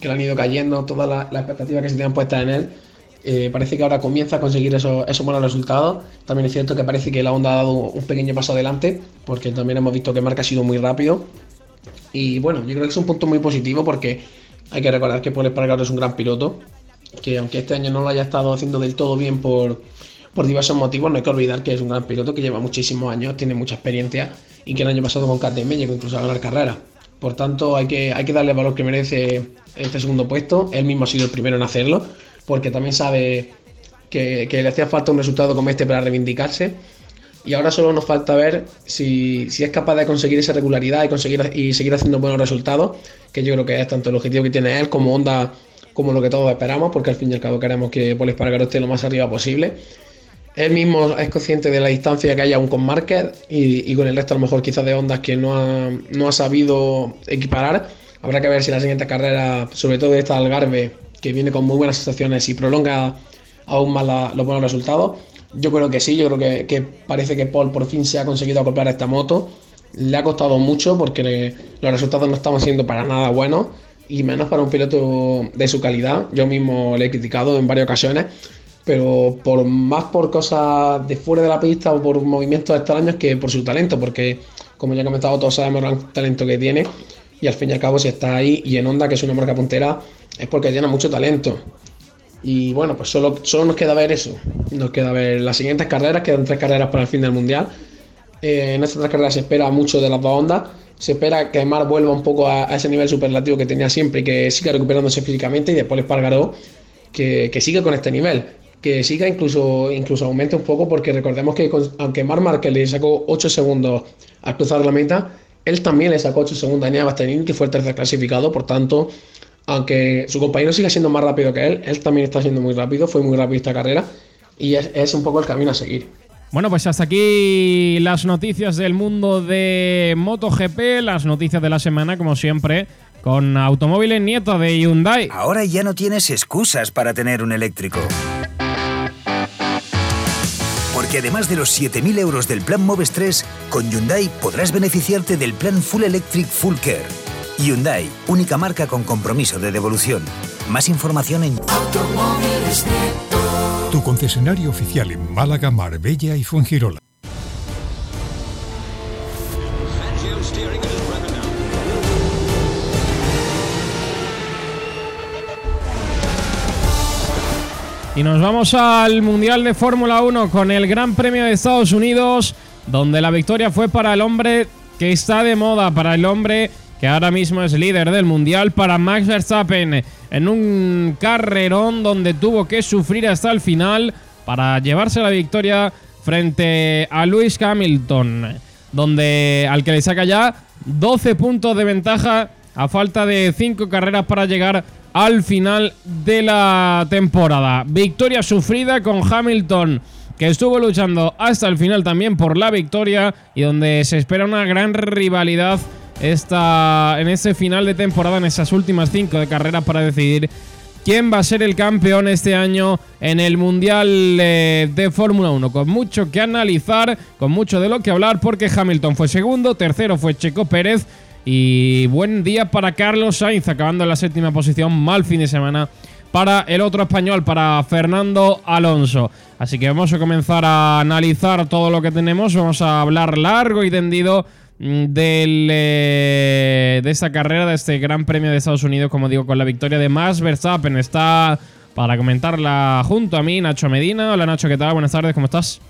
que han ido cayendo, todas las, las expectativas que se tenían puestas en él, eh, parece que ahora comienza a conseguir esos, esos buenos resultados. También es cierto que parece que la Honda ha dado un pequeño paso adelante, porque también hemos visto que Marca ha sido muy rápido. Y bueno, yo creo que es un punto muy positivo porque hay que recordar que Paul Espargaro es un gran piloto, que aunque este año no lo haya estado haciendo del todo bien por, por diversos motivos, no hay que olvidar que es un gran piloto que lleva muchísimos años, tiene mucha experiencia y que el año pasado con KTM llegó incluso a ganar carrera. Por tanto, hay que, hay que darle el valor que merece este segundo puesto. Él mismo ha sido el primero en hacerlo, porque también sabe que, que le hacía falta un resultado como este para reivindicarse. Y ahora solo nos falta ver si, si, es capaz de conseguir esa regularidad y, conseguir, y seguir haciendo buenos resultados, que yo creo que es tanto el objetivo que tiene él como Honda, como lo que todos esperamos, porque al fin y al cabo queremos que Paul Espargaro esté lo más arriba posible. Él mismo es consciente de la distancia que hay aún con Márquez y, con el resto a lo mejor quizás de ondas que no ha, no ha sabido equiparar. Habrá que ver si la siguiente carrera, sobre todo esta Algarve, que viene con muy buenas sensaciones y prolonga aún más la, los buenos resultados. Yo creo que sí, yo creo que, parece que Paul por fin se ha conseguido acoplar a esta moto. Le ha costado mucho porque los resultados no estaban siendo para nada buenos y menos para un piloto de su calidad. Yo mismo le he criticado en varias ocasiones, pero por más por cosas de fuera de la pista o por movimientos extraños que por su talento, porque como ya he comentado, todos sabemos el talento que tiene y al fin y al cabo si está ahí y en Honda, que es una marca puntera, es porque tiene mucho talento. Y bueno, pues solo, solo nos queda ver eso. Nos queda ver las siguientes carreras, quedan tres carreras para el fin del mundial. Eh, en estas tres carreras se espera mucho de las dos ondas. Se espera que Mar vuelva un poco a, ese nivel superlativo que tenía siempre y que siga recuperándose físicamente. Y después Espargaró que, que siga con este nivel. Que siga incluso, incluso aumente un poco, porque recordemos que con, aunque Mar Márquez le sacó 8 segundos al cruzar la meta, él también le sacó 8 segundos a Nia Bastianini, que fue el tercer clasificado. Por tanto, aunque su compañero siga siendo más rápido que él, él también está siendo muy rápido, fue muy rápido esta carrera y es, es, un poco el camino a seguir. Bueno, pues hasta aquí las noticias del mundo de MotoGP, las noticias de la semana, como siempre, con Automóviles Nieto de Hyundai. Ahora ya no tienes excusas para tener un eléctrico. Porque además de los 7.000 euros del plan Moves 3, con Hyundai podrás beneficiarte del plan Full Electric Full Care Hyundai, única marca con compromiso de devolución. Más información en Tu concesionario oficial en Málaga, Marbella y Fuengirola. Y nos vamos al Mundial de Fórmula 1 con el Gran Premio de Estados Unidos, donde la victoria fue para el hombre que está de moda, para el hombre que ahora mismo es líder del mundial, para Max Verstappen en un carrerón donde tuvo que sufrir hasta el final para llevarse la victoria frente a Lewis Hamilton. donde al que le saca ya 12 puntos de ventaja a falta de 5 carreras para llegar al final de la temporada. Victoria sufrida con Hamilton que estuvo luchando hasta el final también por la victoria y donde se espera una gran rivalidad en ese final de temporada, en esas últimas cinco de carreras para decidir quién va a ser el campeón este año en el Mundial eh, de Fórmula 1. Con mucho que analizar, con mucho de lo que hablar, porque Hamilton fue segundo, tercero fue Checo Pérez. Y buen día para Carlos Sainz, acabando en la séptima posición. Mal fin de semana para el otro español, para Fernando Alonso. Así que vamos a comenzar a analizar todo lo que tenemos. Vamos a hablar largo y tendido mm, del, eh, de esta carrera, de este Gran Premio de Estados Unidos, como digo, con la victoria de Max Verstappen. Está para comentarla junto a mí Nacho Medina. Hola Nacho, ¿qué tal? Buenas tardes, ¿cómo estás?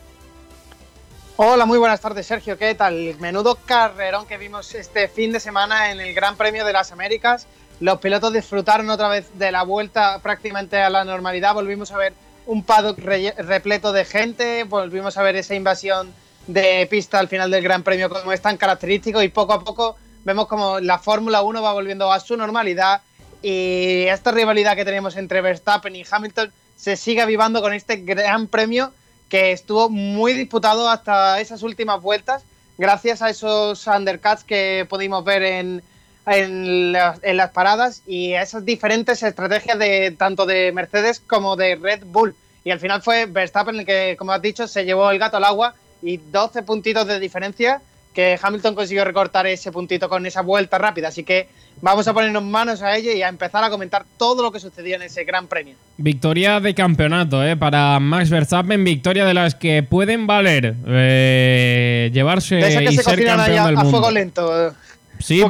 Hola, muy buenas tardes Sergio, ¿qué tal? Menudo carrerón que vimos este fin de semana en el Gran Premio de las Américas. Los pilotos disfrutaron otra vez de la vuelta prácticamente a la normalidad. Volvimos a ver un paddock repleto de gente, volvimos a ver esa invasión de pista al final del Gran Premio como es tan característico. Y poco a poco vemos como la Fórmula 1 va volviendo a su normalidad y esta rivalidad que tenemos entre Verstappen y Hamilton se sigue avivando con este Gran Premio que estuvo muy disputado hasta esas últimas vueltas gracias a esos undercuts que pudimos ver en, en, las paradas y esas diferentes estrategias de tanto de Mercedes como de Red Bull. Y al final fue Verstappen el que, como has dicho, se llevó el gato al agua y 12 puntitos de diferencia que Hamilton consiguió recortar ese puntito con esa vuelta rápida. Así que vamos a ponernos manos a ello y a empezar a comentar todo lo que sucedió en ese gran premio. Victoria de campeonato ¿eh? para Max Verstappen, victoria de las que pueden valer eh, llevarse y ser campeón del a fuego lento. Sí,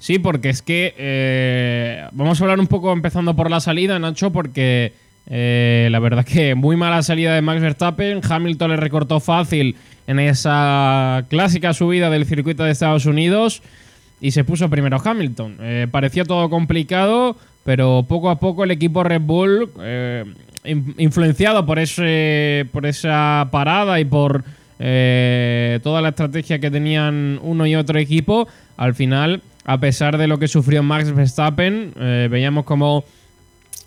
sí, porque es que eh, vamos a hablar un poco empezando por la salida, Nacho, porque eh, la verdad que muy mala salida de Max Verstappen. Hamilton le recortó fácil en esa clásica subida del circuito de Estados Unidos y se puso primero Hamilton. Eh, parecía todo complicado, pero poco a poco el equipo Red Bull, influenciado por, ese, por esa parada y por toda la estrategia que tenían uno y otro equipo, al final, a pesar de lo que sufrió Max Verstappen, eh, veíamos como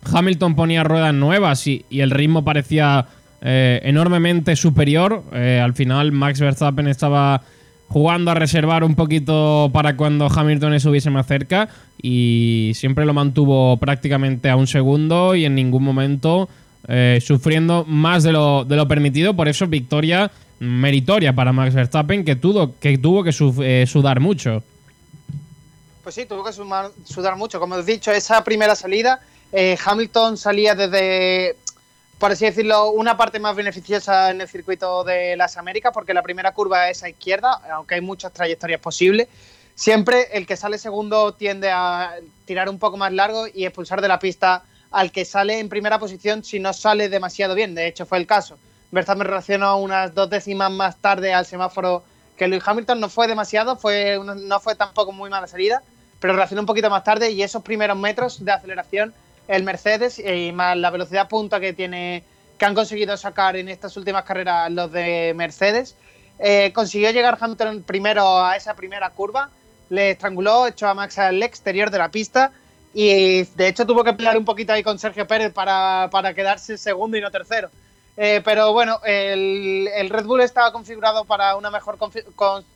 Hamilton ponía ruedas nuevas y, el ritmo parecía eh, enormemente superior. Eh, al final, Max Verstappen estaba jugando a reservar un poquito para cuando Hamilton estuviese más cerca y siempre lo mantuvo prácticamente a un segundo y en ningún momento sufriendo más de lo, de lo, permitido. Por eso, victoria meritoria para Max Verstappen que tuvo que, tuvo que sudar mucho. Pues sí, tuvo que sudar mucho. Como he dicho, esa primera salida, eh, Hamilton salía desde, por así decirlo, una parte más beneficiosa en el circuito de las Américas, porque la primera curva es a izquierda, aunque hay muchas trayectorias posibles. Siempre el que sale segundo tiende a tirar un poco más largo y expulsar de la pista al que sale en primera posición si no sale demasiado bien. De hecho, fue el caso. Verstappen reaccionó unas dos décimas más tarde al semáforo que Lewis Hamilton. No fue demasiado, fue, no fue tampoco muy mala salida pero reaccionó un poquito más tarde y esos primeros metros de aceleración, el Mercedes y más la velocidad punta que tiene que han conseguido sacar en estas últimas carreras los de Mercedes, eh, consiguió llegar Hamilton primero a esa primera curva, le estranguló, echó a Max al exterior de la pista y de hecho tuvo que pelear un poquito ahí con Sergio Pérez para, para quedarse segundo y no tercero. Eh, pero bueno, el, Red Bull estaba configurado para una mejor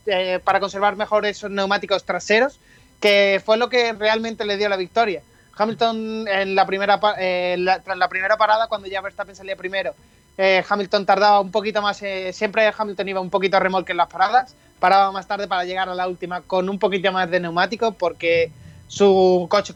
eh, para conservar mejor esos neumáticos traseros que fue lo que realmente le dio la victoria. Hamilton en la primera eh, tras la primera parada cuando ya Verstappen salía primero eh, Hamilton tardaba un poquito más eh, siempre Hamilton iba un poquito a remolque en las paradas paraba más tarde para llegar a la última con un poquito más de neumáticos porque su coche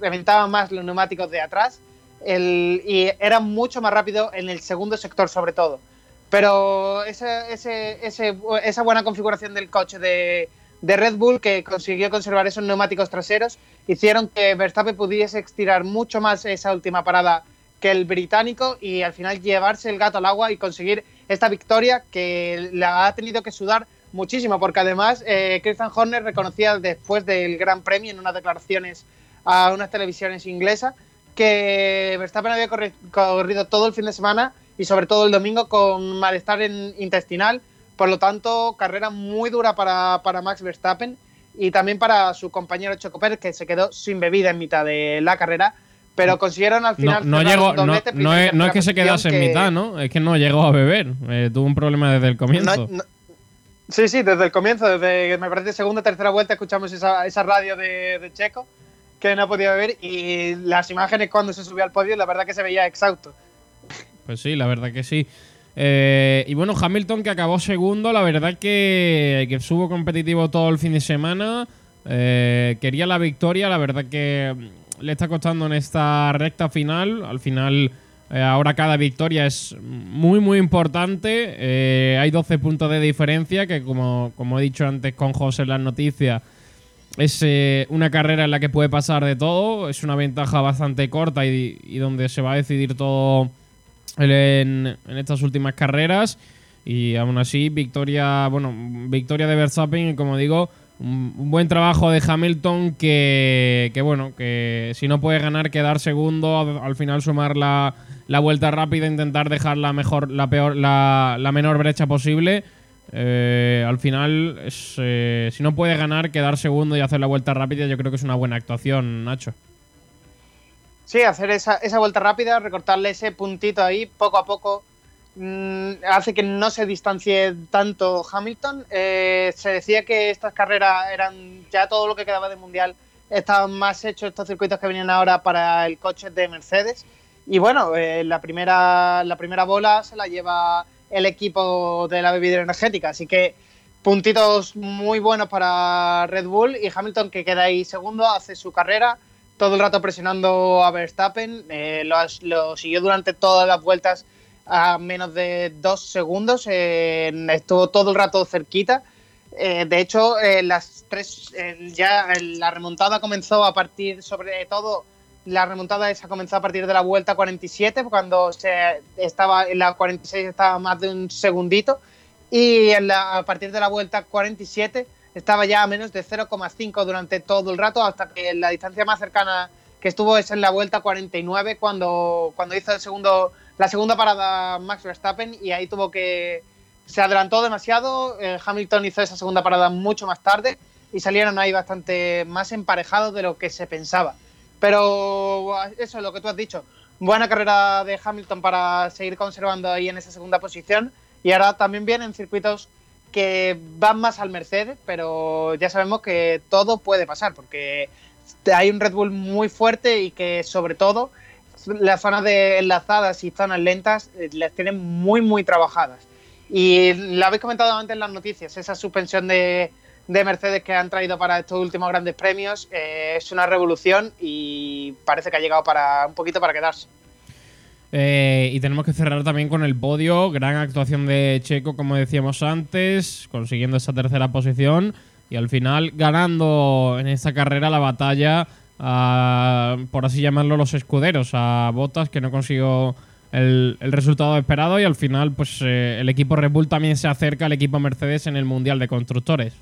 reventaba más los neumáticos de atrás y era mucho más rápido en el segundo sector sobre todo. Pero esa buena configuración del coche de de Red Bull que consiguió conservar esos neumáticos traseros hicieron que Verstappen pudiese estirar mucho más esa última parada que el británico y al final llevarse el gato al agua y conseguir esta victoria que la ha tenido que sudar muchísimo porque además eh, Christian Horner reconocía después del Gran Premio en unas declaraciones a unas televisiones inglesas que Verstappen había corrido todo el fin de semana y sobre todo el domingo con malestar intestinal Por lo tanto, carrera muy dura para, para Max Verstappen y también para su compañero Checo Pérez, que se quedó sin bebida en mitad de la carrera. Pero consiguieron al final. No, llegó, no, no es, no es tercera que se quedase en posición, mitad, ¿no? Es que no llegó a beber. Eh, tuvo un problema desde el comienzo. Sí, sí, desde el comienzo, desde me parece segunda tercera vuelta, escuchamos esa, esa radio de, de Checo que no podía beber y las imágenes cuando se subió al podio, la verdad que se veía exhausto. Pues sí, la verdad que sí. Eh, y bueno, Hamilton que acabó segundo, la verdad que, que estuvo competitivo todo el fin de semana. Eh, quería la victoria, la verdad que mm, le está costando en esta recta final. Al final, eh, ahora cada victoria es muy, muy importante. Hay 12 puntos de diferencia, que como, como he dicho antes con José en las noticias, es una carrera en la que puede pasar de todo. Es una ventaja bastante corta y donde se va a decidir todo en, estas últimas carreras. Y aún así, victoria, bueno, victoria de Verstappen como digo, un, buen trabajo de Hamilton que, que, bueno, que si no puede ganar, quedar segundo, al, al final sumar la, la vuelta rápida, intentar dejar la mejor, la peor, la, la menor brecha posible. Eh, al final, eh, si no puede ganar, quedar segundo y hacer la vuelta rápida, yo creo que es una buena actuación, Nacho. Sí, hacer esa, esa vuelta rápida, recortarle ese puntito ahí, poco a poco, mm, hace que no se distancie tanto Hamilton. Eh, se decía que estas carreras eran ya todo lo que quedaba de mundial, estaban más hechos estos circuitos que venían ahora para el coche de Mercedes. Y bueno, eh, la, primera, la primera bola se la lleva el equipo de la bebida energética, así que puntitos muy buenos para Red Bull y Hamilton que queda ahí segundo, hace su carrera todo el rato presionando a Verstappen, eh, lo, lo siguió durante todas las vueltas a menos de dos segundos, eh, estuvo todo el rato cerquita. Eh, de hecho, eh, las tres, ya la remontada comenzó a partir, sobre todo, la remontada esa comenzó a partir de la vuelta 47, cuando se estaba en la 46 estaba más de un segundito, y en la- a partir de la vuelta 47 estaba ya a menos de 0,5 durante todo el rato, hasta que la distancia más cercana que estuvo es en la vuelta 49, cuando, cuando hizo el segundo, la segunda parada Max Verstappen, y ahí tuvo que. Se adelantó demasiado. eh, Hamilton hizo esa segunda parada mucho más tarde y salieron ahí bastante más emparejados de lo que se pensaba. Pero eso es lo que tú has dicho. Buena carrera de Hamilton para seguir conservando ahí en esa segunda posición. Y ahora también vienen circuitos que van más al Mercedes, pero ya sabemos que todo puede pasar, porque hay un Red Bull muy fuerte y que sobre todo las zonas de enlazadas y zonas lentas eh, las tienen muy muy trabajadas. Y lo habéis comentado antes en las noticias, esa suspensión de, de Mercedes que han traído para estos últimos grandes premios eh, es una revolución y parece que ha llegado para un poquito para quedarse. Eh, y tenemos que cerrar también con el podio. Gran actuación de Checo, como decíamos antes, consiguiendo esa tercera posición. Y al final ganando en esta carrera la batalla, a, por así llamarlo, los escuderos, a Bottas, que no consiguió el, el resultado esperado. Y al final, pues eh, el equipo Red Bull también se acerca al equipo Mercedes en el Mundial de Constructores.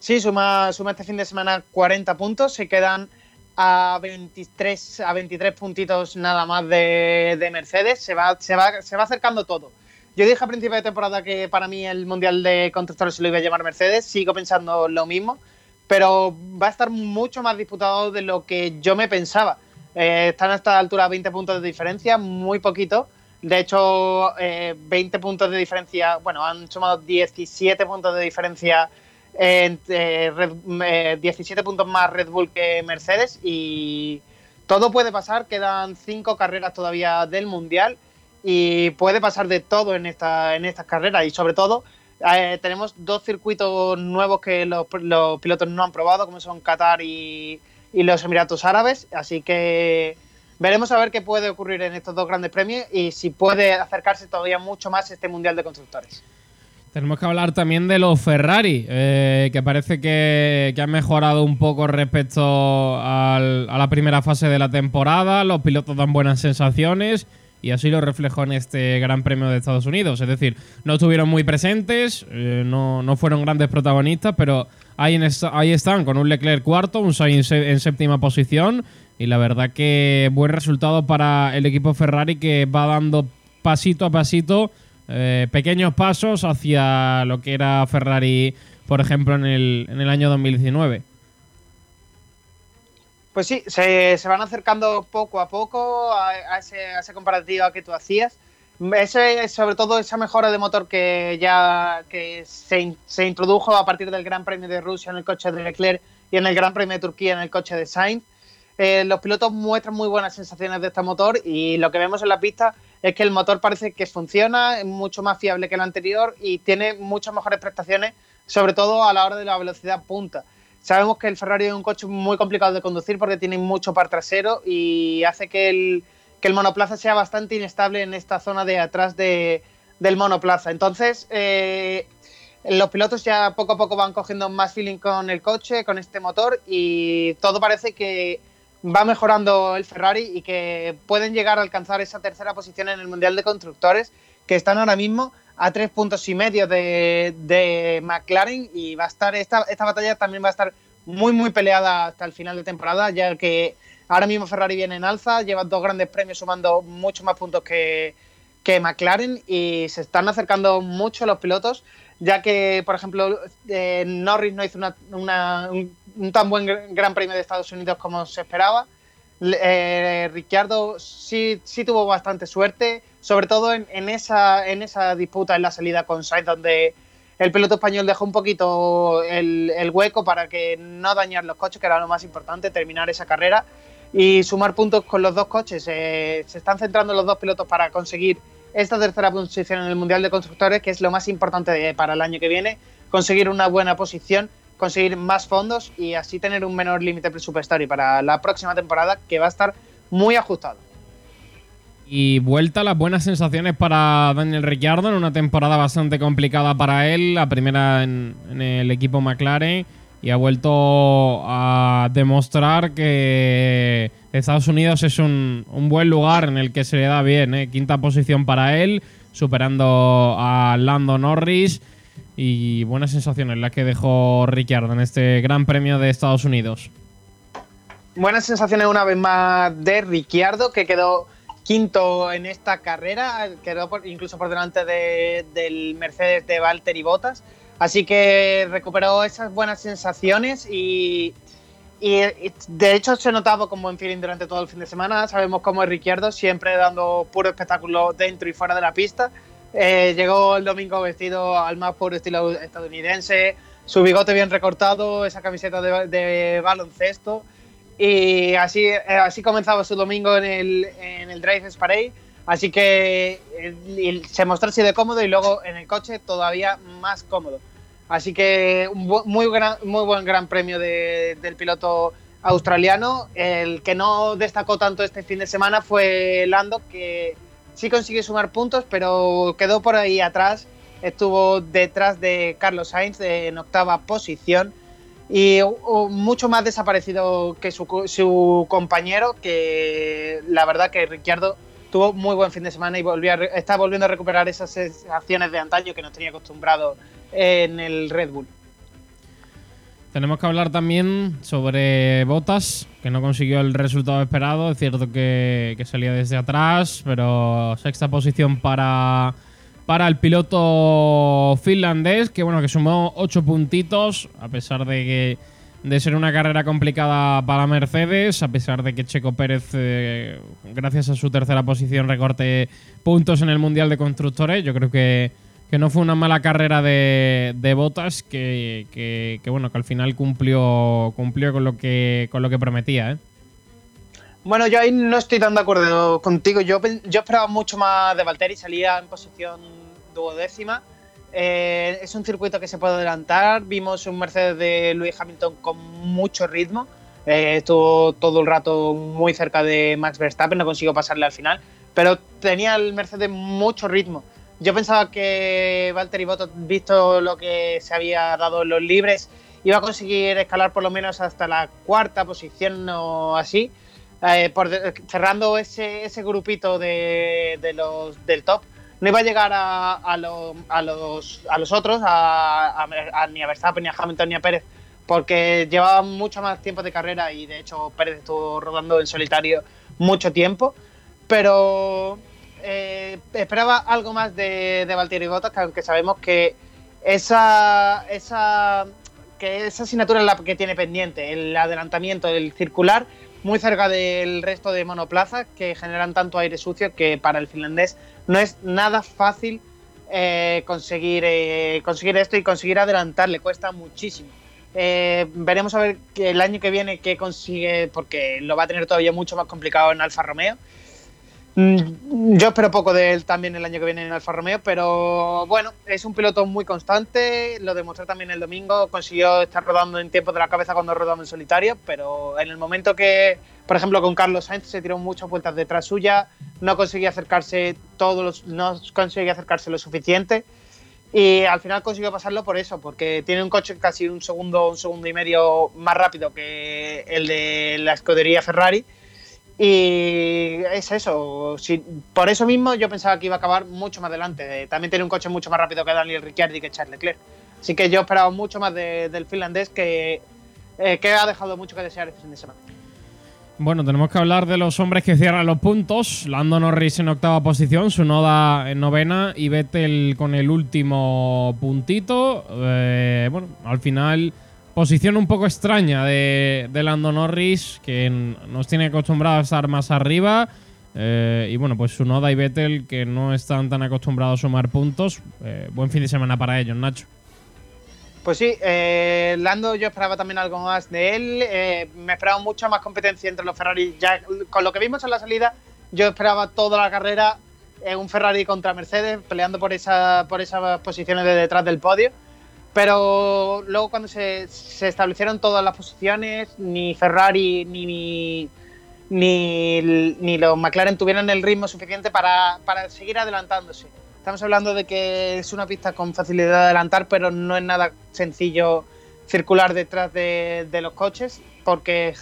Sí, suma, suma este fin de semana 40 puntos, se quedan a 23, a 23 puntitos nada más de, de Mercedes, se va, se, va, se va acercando todo. Yo dije a principio de temporada que para mí el Mundial de Constructores se lo iba a llamar Mercedes, sigo pensando lo mismo, pero va a estar mucho más disputado de lo que yo me pensaba. Eh, están a esta altura 20 puntos de diferencia, muy poquito. De hecho, eh, 20 puntos de diferencia, bueno, han sumado 17 puntos de diferencia entre Red- eh, 17 puntos más Red Bull que Mercedes y todo puede pasar, quedan cinco carreras todavía del Mundial y puede pasar de todo en, esta, en estas carreras. Y sobre todo eh, tenemos dos circuitos nuevos que los, los pilotos no han probado como son Qatar y, y los Emiratos Árabes, así que veremos a ver qué puede ocurrir en estos dos grandes premios y si puede acercarse todavía mucho más este Mundial de Constructores. Tenemos que hablar también de los Ferrari, eh, que parece que, que han mejorado un poco respecto al- a la primera fase de la temporada. Los pilotos dan buenas sensaciones y así lo reflejó en este Gran Premio de Estados Unidos. Es decir, no estuvieron muy presentes, eh, no, no fueron grandes protagonistas, pero ahí, en esta- ahí están, con un Leclerc cuarto, un Sainz en séptima posición. Y la verdad que buen resultado para el equipo Ferrari que va dando pasito a pasito eh, pequeños pasos hacia lo que era Ferrari, por ejemplo, en el, en el año 2019. Pues sí, se, se van acercando poco a poco a, a ese, a que tú hacías. Ese, sobre todo esa mejora de motor que ya que se, se, introdujo a partir del Gran Premio de Rusia en el coche de Leclerc y en el Gran Premio de Turquía en el coche de Sainz. Eh, los pilotos muestran muy buenas sensaciones de este motor y lo que vemos en la pista es que el motor parece que funciona, es mucho más fiable que el anterior y tiene muchas mejores prestaciones, sobre todo a la hora de la velocidad punta. Sabemos que el Ferrari es un coche muy complicado de conducir porque tiene mucho par trasero y hace que el, que el monoplaza sea bastante inestable en esta zona de atrás de, del monoplaza. Entonces, eh, los pilotos ya poco a poco van cogiendo más feeling con el coche, con este motor y todo parece que va mejorando el Ferrari y que pueden llegar a alcanzar esa tercera posición en el Mundial de Constructores, que están ahora mismo a tres puntos y medio de, de McLaren y va a estar esta, esta batalla también va a estar muy muy peleada hasta el final de temporada, ya que ahora mismo Ferrari viene en alza, lleva dos grandes premios sumando muchos más puntos que, que McLaren y se están acercando mucho los pilotos, ya que, por ejemplo, eh, Norris no hizo una, una, un, un, tan buen gran premio de Estados Unidos como se esperaba. Eh, Ricciardo sí, sí tuvo bastante suerte, sobre todo en, en, esa, en esa disputa en la salida con Sainz, donde el piloto español dejó un poquito el, el, hueco para que no dañar los coches, que era lo más importante, terminar esa carrera y sumar puntos con los dos coches. Eh, se están centrando los dos pilotos para conseguir esta tercera posición en el Mundial de Constructores, que es lo más importante de, para el año que viene, conseguir una buena posición, conseguir más fondos y así tener un menor límite presupuestario para la próxima temporada, que va a estar muy ajustado. Y vuelta las buenas sensaciones para Daniel Ricciardo en una temporada bastante complicada para él, la primera en, el equipo McLaren, y ha vuelto a demostrar que Estados Unidos es un, un buen lugar en el que se le da bien. ¿eh? Quinta posición para él, superando a Lando Norris. Y buenas sensaciones las que dejó Ricciardo en este Gran Premio de Estados Unidos. Buenas sensaciones una vez más de Ricciardo, que quedó quinto en esta carrera, quedó por, incluso por delante de, del Mercedes de Valtteri Bottas. Así que recuperó esas buenas sensaciones y, y, de hecho se notaba como en feeling durante todo el fin de semana. Sabemos cómo es Ricciardo, siempre dando puro espectáculo dentro y fuera de la pista. Eh, llegó el domingo vestido al más puro estilo estadounidense, su bigote bien recortado, esa camiseta de, de baloncesto. Y así, así comenzaba su domingo en el, en el Drive Parade. Así que eh, se mostró así de cómodo y luego en el coche todavía más cómodo. Así que un muy, gran, muy buen gran premio de, del piloto australiano. El que no destacó tanto este fin de semana fue Lando, que sí consiguió sumar puntos, pero quedó por ahí atrás. Estuvo detrás de Carlos Sainz en octava posición y mucho más desaparecido que su, su compañero, que la verdad que Ricciardo tuvo muy buen fin de semana y volvió a, está volviendo a recuperar esas sensaciones de antaño que nos tenía acostumbrado en el Red Bull. Tenemos que hablar también sobre Botas, que no consiguió el resultado esperado. Es cierto que, que salía desde atrás, pero sexta posición para, para el piloto finlandés, que bueno, que sumó ocho puntitos, a pesar de que de ser una carrera complicada para Mercedes, a pesar de que Checo Pérez, eh, gracias a su tercera posición, recorte puntos en el Mundial de Constructores. Yo creo que, que no fue una mala carrera de, de Botas, que, que, bueno, que al final cumplió, cumplió con lo que con lo que prometía, ¿eh? Bueno, yo ahí no estoy tan de acuerdo contigo. Yo, yo esperaba mucho más de Valtteri, salía en posición duodécima. Eh, es un circuito que se puede adelantar. Vimos un Mercedes de Lewis Hamilton con mucho ritmo. Eh, estuvo todo el rato muy cerca de Max Verstappen, no consiguió pasarle al final. Pero tenía el Mercedes mucho ritmo. Yo pensaba que Valtteri Bottas, visto lo que se había dado en los libres, iba a conseguir escalar por lo menos hasta la cuarta posición o así, eh, por, cerrando ese, ese grupito de, de los, del top no iba a llegar a, a, lo, a, los, a los otros, a, a, ni a Verstappen, ni a Hamilton, ni a Pérez, porque llevaba mucho más tiempo de carrera y de hecho Pérez estuvo rodando en solitario mucho tiempo. Pero eh, esperaba algo más de, de Valtteri Bottas, que aunque sabemos que esa, esa, que esa asignatura es la que tiene pendiente, el adelantamiento, el circular, muy cerca del resto de monoplazas que generan tanto aire sucio que para el finlandés no es nada fácil eh, conseguir, eh, conseguir esto y conseguir adelantar, le cuesta muchísimo. Veremos a ver que el año que viene qué consigue, porque lo va a tener todavía mucho más complicado en Alfa Romeo. Mm, Yo espero poco de él también el año que viene en Alfa Romeo, pero bueno, es un piloto muy constante, lo demostró también el domingo, consiguió estar rodando en tiempo de la cabeza cuando rodaba en solitario, pero en el momento que, por ejemplo, con Carlos Sainz se tiró muchas vueltas detrás suya, no conseguía acercarse todos los, no conseguía acercarse lo suficiente y al final consiguió pasarlo por eso, porque tiene un coche casi un segundo, un segundo y medio más rápido que el de la escudería Ferrari. Y es eso. Por eso mismo yo pensaba que iba a acabar mucho más adelante. También tiene un coche mucho más rápido que Daniel Ricciardo y que Charles Leclerc. Así que yo esperaba mucho más de- del finlandés que, eh, que ha dejado mucho que desear este fin de semana. Bueno, tenemos que hablar de los hombres que cierran los puntos. Lando Norris en octava posición, Sunoda en novena y Vettel con el último puntito. Eh, bueno, al final, posición un poco extraña de, de Lando Norris, que nos tiene acostumbrado a estar más arriba. Eh, y bueno, pues Sunoda y Vettel, que no están tan acostumbrados a sumar puntos. Eh, buen fin de semana para ellos, Nacho. Pues sí, eh, Lando yo esperaba también algo más de él. eh, me esperaba mucha más competencia entre los Ferrari. Ya con lo que vimos en la salida, yo esperaba toda la carrera en un Ferrari contra Mercedes, peleando por, esa, por esas posiciones de detrás del podio. Pero luego cuando se, se establecieron todas las posiciones, ni Ferrari ni, ni, ni los McLaren tuvieron el ritmo suficiente para, para seguir adelantándose. Estamos hablando de que es una pista con facilidad de adelantar, pero no es nada sencillo circular detrás de, de los coches, porque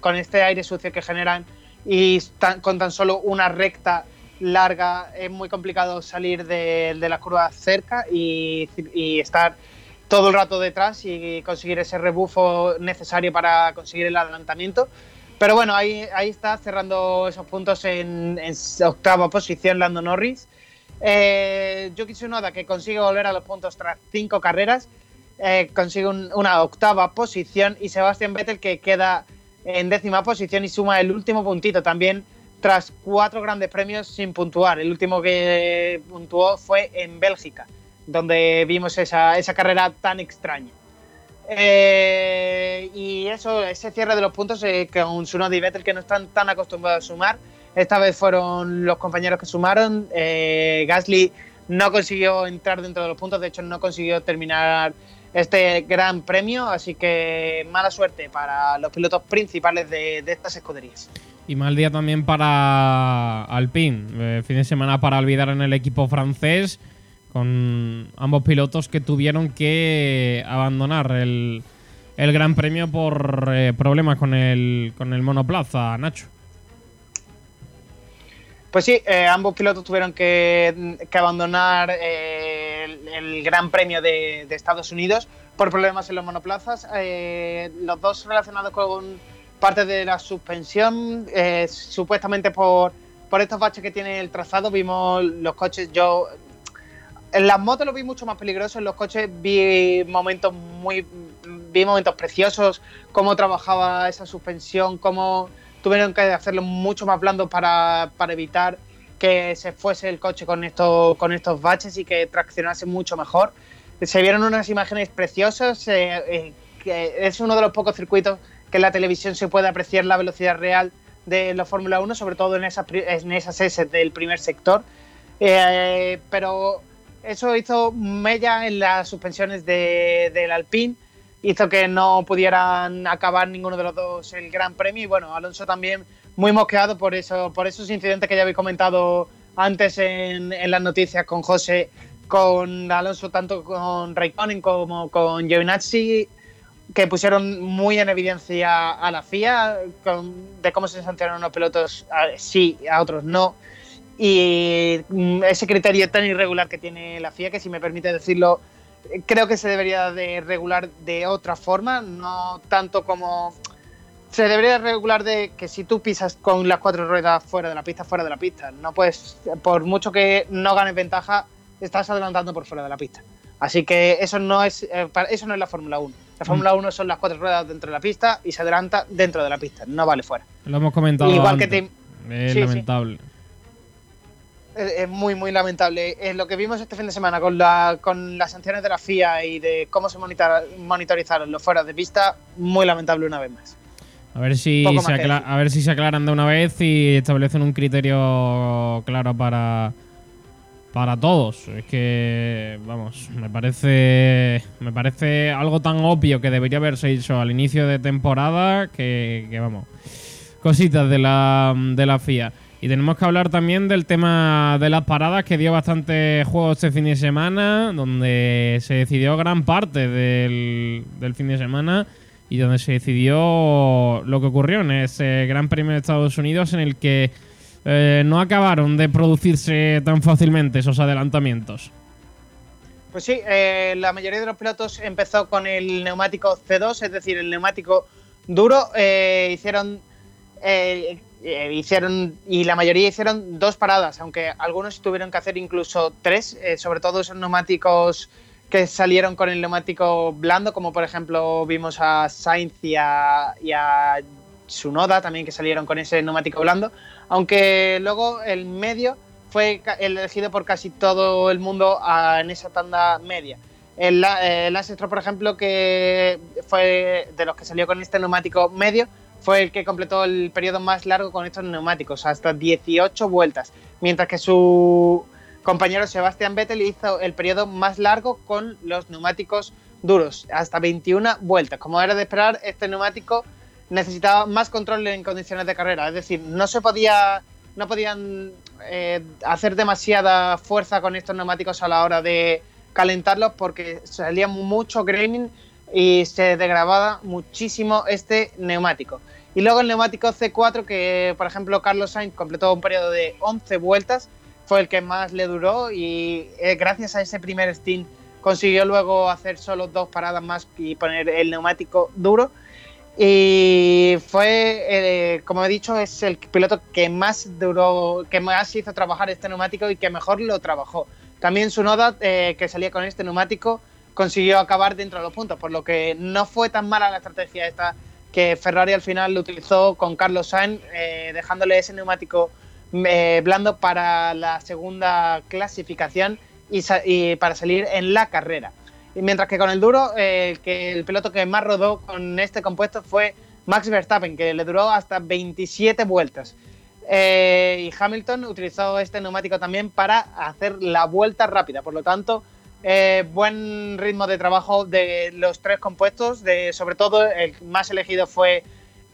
con este aire sucio que generan y con tan solo una recta larga es muy complicado salir de, de las curvas cerca y estar todo el rato detrás y conseguir ese rebufo necesario para conseguir el adelantamiento. Pero bueno, ahí, ahí está cerrando esos puntos en, en octava posición Lando Norris. Eh, Yuki Tsunoda que consigue volver a los puntos tras cinco carreras, eh, consigue un- una octava posición y Sebastian Vettel que queda en décima posición y suma el último puntito también tras cuatro grandes premios sin puntuar. El último que puntuó fue en Bélgica, donde vimos esa, esa carrera tan extraña. Eh, y eso, ese cierre de los puntos eh, con Tsunoda y Vettel que no están tan acostumbrados a sumar. Esta vez fueron los compañeros que sumaron. Eh, Gasly no consiguió entrar dentro de los puntos, de hecho no consiguió terminar este gran premio, así que mala suerte para los pilotos principales de, de estas escuderías. Y mal día también para Alpine. Eh, fin de semana para olvidar en el equipo francés. Con ambos pilotos que tuvieron que abandonar el, el Gran Premio por eh, problemas con el, con el monoplaza, Nacho. Pues sí, eh, ambos pilotos tuvieron que, que abandonar eh, el, Gran Premio de, de Estados Unidos por problemas en los monoplazas. Los dos relacionados con parte de la suspensión, supuestamente por, por estos baches que tiene el trazado. Vimos los coches, yo en las motos lo vi mucho más peligroso, en los coches vi momentos muy vi momentos preciosos, cómo trabajaba esa suspensión, cómo tuvieron que hacerlo mucho más blando para, para evitar que se fuese el coche con estos, con estos baches y que traccionase mucho mejor. Se vieron unas imágenes preciosas, eh, eh, que es uno de los pocos circuitos que en la televisión se puede apreciar la velocidad real de la Fórmula 1, sobre todo en esas, en esas S del primer sector. Eh, pero eso hizo mella en las suspensiones de- del Alpine, hizo que no pudieran acabar ninguno de los dos el Gran Premio. Y bueno, Alonso también muy mosqueado por eso, por esos incidentes que ya habéis comentado antes en, las noticias con José, con Alonso tanto con Raikkonen como con Giovinazzi que pusieron muy en evidencia a la FIA con- de cómo se sancionan unos pilotos a- sí, a otros no y mm, ese criterio tan irregular que tiene la FIA, que si me permite decirlo, eh, creo que se debería de regular de otra forma, no tanto como se debería regular de que si tú pisas con las cuatro ruedas fuera de la pista, fuera de la pista. No puedes, por mucho que no ganes ventaja, estás adelantando por fuera de la pista. Así que eso no es, eh, eso no es la Fórmula 1. La Fórmula 1 son las cuatro ruedas dentro de la pista y se adelanta dentro de la pista, no vale fuera. Lo hemos comentado Igual que. Es sí, lamentable. Es muy, muy lamentable. Es lo que vimos este fin de semana con, la, con las sanciones de la FIA y de cómo se monitor- monitorizaron los fueras de pista, muy lamentable una vez más. A ver si se más que acla- decir. a ver si se aclaran de una vez y establecen un criterio claro para para todos. Es que vamos, me parece me parece algo tan obvio que debería haberse hecho al inicio de temporada que, que, vamos, cositas de la de la FIA. Y tenemos que hablar también del tema de las paradas que dio bastante juego este fin de semana, donde se decidió gran parte del, fin de semana y donde se decidió lo que ocurrió en ese Gran Premio de Estados Unidos en el que eh, no acabaron de producirse tan fácilmente esos adelantamientos. Pues sí, eh, la mayoría de los pilotos empezó con el neumático C2, es decir, el neumático duro. eh, hicieron, eh, hicieron y la mayoría hicieron dos paradas, aunque algunos tuvieron que hacer incluso tres, eh, sobre todo esos neumáticos que salieron con el neumático blando, como por ejemplo vimos a Sainz y a, y a Tsunoda también que salieron con ese neumático blando, aunque luego el medio fue elegido por casi todo el mundo en esa tanda media. El, Lance Stroll, por ejemplo, que fue de los que salió con este neumático medio, fue el que completó el periodo más largo con estos neumáticos, hasta 18 vueltas, mientras que su compañero Sebastian Vettel hizo el periodo más largo con los neumáticos duros, hasta 21 vueltas. Como era de esperar, este neumático necesitaba más control en condiciones de carrera, es decir, no se podía, no podían eh, hacer demasiada fuerza con estos neumáticos a la hora de calentarlos porque salía mucho graining y se degradaba muchísimo este neumático. Y luego el neumático C4 que, por ejemplo, Carlos Sainz completó un periodo de 11 vueltas, fue el que más le duró y eh, gracias a ese primer stint consiguió luego hacer solo dos paradas más y poner el neumático duro. Y fue, eh, como he dicho, es el piloto que más duró, que más hizo trabajar este neumático y que mejor lo trabajó. También Sunoda, eh, que salía con este neumático, consiguió acabar dentro de los puntos, por lo que no fue tan mala la estrategia esta que Ferrari al final lo utilizó con Carlos Sainz, eh, dejándole ese neumático eh, blando para la segunda clasificación y, para salir en la carrera. Y mientras que con el duro, eh, el, piloto que más rodó con este compuesto fue Max Verstappen, que le duró hasta 27 vueltas. Y Hamilton utilizó este neumático también para hacer la vuelta rápida. Por lo tanto, eh, buen ritmo de trabajo de los tres compuestos. De, sobre todo, el más elegido fue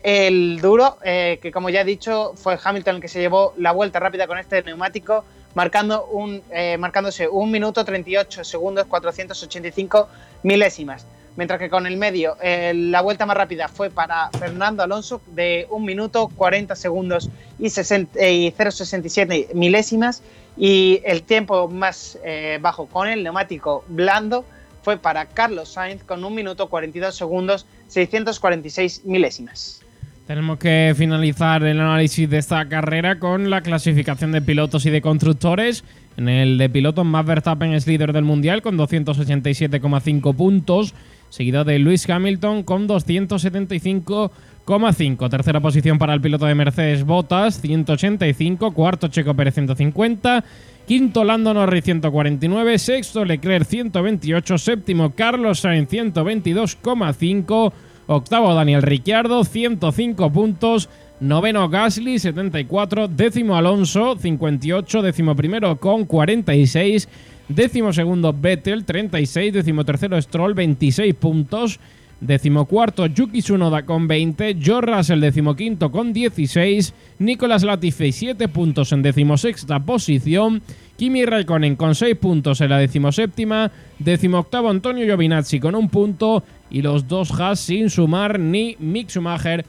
el duro, eh, que como ya he dicho, fue Hamilton el que se llevó la vuelta rápida con este neumático, marcando un, eh, marcándose 1 minuto 38 segundos 485 milésimas. Mientras que con el medio, la vuelta más rápida fue para Fernando Alonso de 1 minuto 40 segundos y, 60 y 0,67 milésimas. Y el tiempo más eh, bajo con el neumático blando fue para Carlos Sainz con 1 minuto 42 segundos 646 milésimas. Tenemos que finalizar el análisis de esta carrera con la clasificación de pilotos y de constructores. En el de pilotos, Max Verstappen es líder del mundial con 287,5 puntos, seguido de Lewis Hamilton con 275,5. Tercera posición para el piloto de Mercedes Bottas, 185. Cuarto Checo Pérez, 150. Quinto Lando Norris 149, sexto Leclerc 128, séptimo Carlos Sainz 122,5, octavo Daniel Ricciardo 105 puntos, noveno Gasly 74, décimo Alonso 58, décimo primero con 46, décimo segundo Vettel 36, décimo tercero Stroll 26 puntos, Decimocuarto, Yuki Tsunoda con 20, George Russell decimoquinto con 16, Nicolas Latifi 7 puntos en decimosexta posición, Kimi Raikkonen con 6 puntos en la decimoséptima, decimoctavo Antonio Giovinazzi con un punto y los dos Haas sin sumar ni Mick Schumacher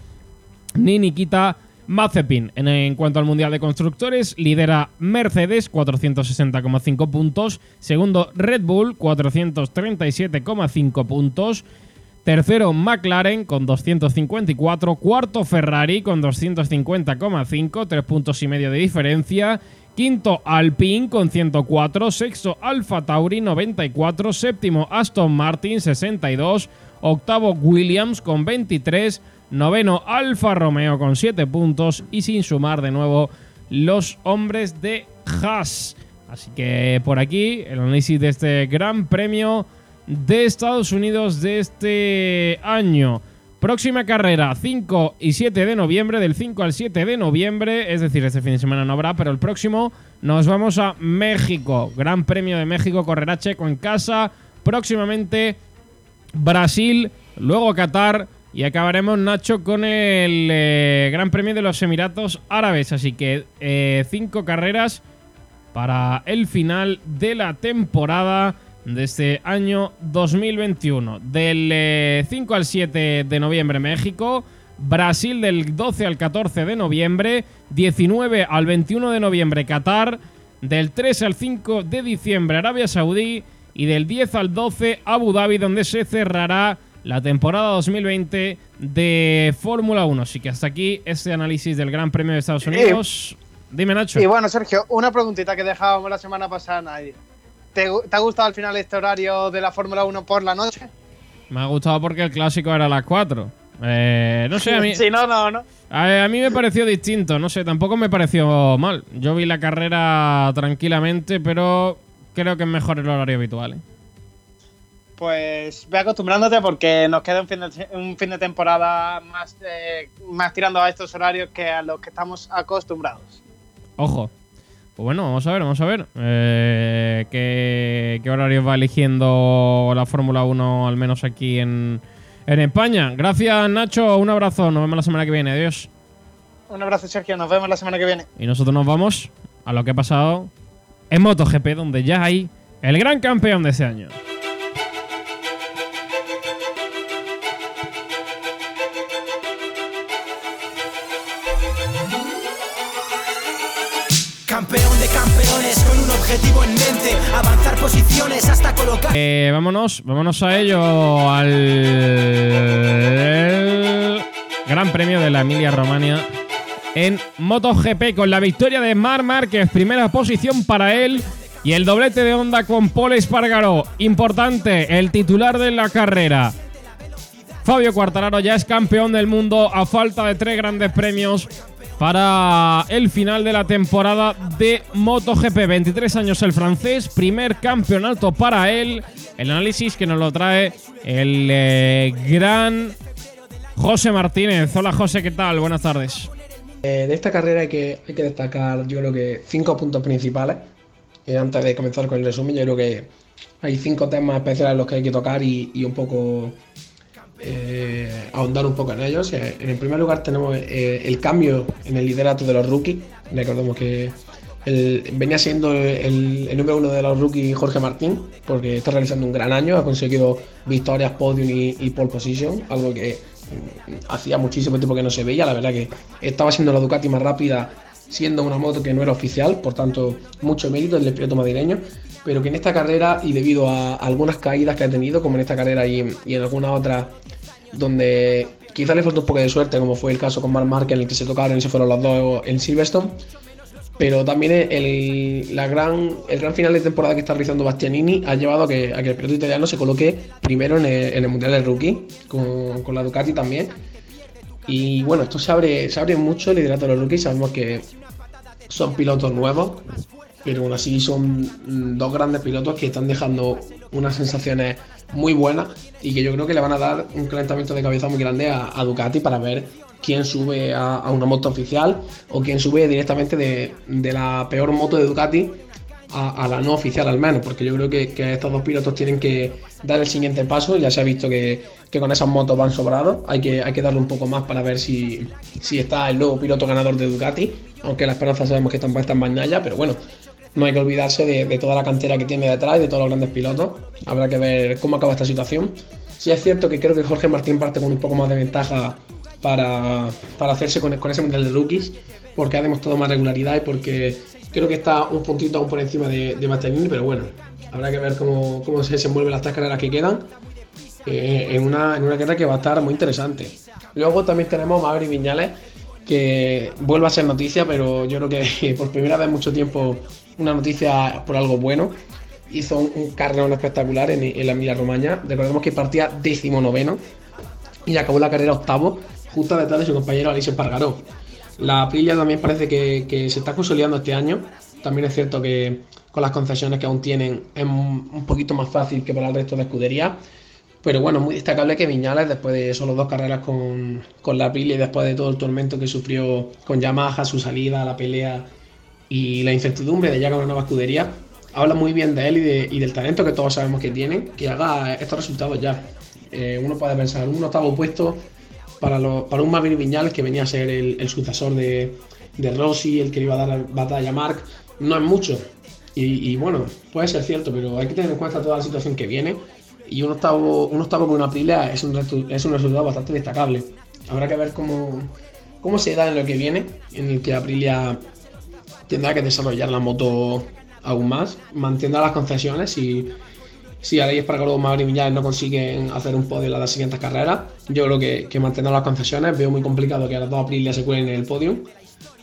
ni Nikita Mazepin. En, cuanto al Mundial de Constructores, lidera Mercedes 460,5 puntos, segundo Red Bull 437,5 puntos, Tercero, McLaren con 254. Cuarto, Ferrari con 250,5. Tres puntos y medio de diferencia. Quinto, Alpine con 104. Sexto, Alfa Tauri 94. Séptimo, Aston Martin 62. Octavo, Williams con 23. Noveno, Alfa Romeo con 7 puntos. Y sin sumar de nuevo los hombres de Haas. Así que por aquí el análisis de este Gran Premio de Estados Unidos de este año. Próxima carrera, 5 y 7 de noviembre, del 5 al 7 de noviembre, es decir, este fin de semana no habrá, pero el próximo nos vamos a México. Gran Premio de México, correrá Checo en casa. Próximamente Brasil, luego Qatar y acabaremos, Nacho, con el eh, Gran Premio de los Emiratos Árabes. Así que eh, cinco carreras para el final de la temporada de este año 2021. Del 5 eh, al 7 de noviembre México, Brasil del 12 al 14 de noviembre, 19 al 21 de noviembre Qatar, del 3 al 5 de diciembre Arabia Saudí y del 10 al 12 Abu Dhabi donde se cerrará la temporada 2020 de Fórmula 1. Así que hasta aquí este análisis del Gran Premio de Estados Unidos. Dime Nacho. Y bueno Sergio, una preguntita que dejábamos la semana pasada nadie. ¿Te, ha gustado al final este horario de la Fórmula 1 por la noche? Me ha gustado porque el clásico era a las 4. Eh, no sé, a mí. (laughs) sí, no, no, no. A, mí me pareció distinto, no sé, tampoco me pareció mal. Yo vi la carrera tranquilamente, pero creo que es mejor el horario habitual. ¿eh? Pues ve acostumbrándote porque nos queda un fin de, un fin de temporada más, eh, más tirando a estos horarios que a los que estamos acostumbrados. Ojo, pues bueno, vamos a ver, vamos a ver eh, qué, qué horarios va eligiendo la Fórmula 1, al menos aquí en, en España. Gracias, Nacho. Un abrazo. Nos vemos la semana que viene. Adiós. Un abrazo, Sergio. Nos vemos la semana que viene. Y nosotros nos vamos a lo que ha pasado en MotoGP, donde ya hay el gran campeón de ese año. Eh, vámonos, vámonos a ello al Gran Premio de la Emilia Romagna en MotoGP con la victoria de Mar Márquez, primera posición para él. Y el doblete de Honda con Paul Espargaró. Importante, el titular de la carrera. Fabio Quartararo ya es campeón del mundo a falta de tres grandes premios para el final de la temporada de MotoGP. 23 años el francés, primer campeonato para él. El análisis que nos lo trae el eh, gran José Martínez. Hola José, ¿qué tal? Buenas tardes. Eh, de esta carrera hay que, destacar, yo creo que cinco puntos principales. Eh, antes de comenzar con el resumen, yo creo que hay cinco temas especiales los que hay que tocar y un poco eh, ahondar un poco en ellos. Eh, en el primer lugar tenemos eh, el cambio en el liderato de los rookies. Recordemos que venía siendo el, número uno de los rookies Jorge Martín, porque está realizando un gran año, ha conseguido victorias, podium y, pole position, algo que mm, hacía muchísimo tiempo que no se veía. La verdad que estaba siendo la Ducati más rápida, siendo una moto que no era oficial, por tanto, mucho mérito del piloto madrileño pero que en esta carrera y debido a algunas caídas que ha tenido, como en esta carrera y, en alguna otra donde quizá le faltó un poco de suerte, como fue el caso con Mark Marquez en el que se tocaron y se fueron los dos en Silverstone, pero también el, la gran, el gran final de temporada que está realizando Bastianini ha llevado a que, a que el piloto italiano se coloque primero en el, Mundial del Rookie, con, con, la Ducati también. Y bueno, esto se abre, se abre mucho el liderato de los rookies, sabemos que son pilotos nuevos, pero aún así son dos grandes pilotos que están dejando unas sensaciones muy buenas y que yo creo que le van a dar un calentamiento de cabeza muy grande a, Ducati para ver quién sube a, una moto oficial o quién sube directamente de, la peor moto de Ducati a, la no oficial al menos, porque yo creo que, estos dos pilotos tienen que dar el siguiente paso, ya se ha visto que, con esas motos van sobrados, hay que, hay que darle un poco más para ver si, si está el nuevo piloto ganador de Ducati, aunque la esperanza sabemos que están puestas en Bañaya, pero bueno, no hay que olvidarse de, toda la cantera que tiene detrás de todos los grandes pilotos. Habrá que ver cómo acaba esta situación. Sí es cierto que creo que Jorge Martín parte con un poco más de ventaja para, hacerse con, ese mundial de rookies, porque ha demostrado más regularidad y porque creo que está un puntito aún por encima de, de pero bueno, habrá que ver cómo, se desenvuelven las tres carreras que quedan. eh, en, una, en una guerra que va a estar muy interesante. Luego también tenemos Maverick Viñales, que vuelve a ser noticia, pero yo creo que (laughs) por primera vez en mucho tiempo una noticia por algo bueno. Hizo un, un carrerón espectacular en, la Emilia Romagna. Recordemos que partía décimo noveno y acabó la carrera octavo, justo detrás de su compañero Alice Pargaró. La Aprilia también parece que, que se está consolidando este año. También es cierto que con las concesiones que aún tienen es un poquito más fácil que para el resto de escuderías. Pero bueno, muy destacable que Viñales, después de solo dos carreras con, con la Aprilia y después de todo el tormento que sufrió con Yamaha, su salida, la pelea y la incertidumbre de llegar a una nueva escudería, habla muy bien de él y, de- y del talento que todos sabemos que tiene, que haga estos resultados ya. Eh, uno puede pensar, un octavo puesto para, para un Maverick Viñales que venía a ser el, sucesor de, de Rossi, el que le iba a dar batalla a Mark, no es mucho. Y bueno, puede ser cierto, pero hay que tener en cuenta toda la situación que viene. Y un octavo, un octavo con una Aprilia es un, es un resultado bastante destacable. Habrá que ver cómo, cómo se da en lo que viene, en el que Aprilia tendrá que desarrollar la moto aún más, mantendrá las concesiones y si Alex Espargaró o Maverick Viñales no consiguen hacer un podio en las siguientes carreras, yo creo que, que las concesiones. Veo muy complicado que a las dos Aprilia se cuelen en el podio.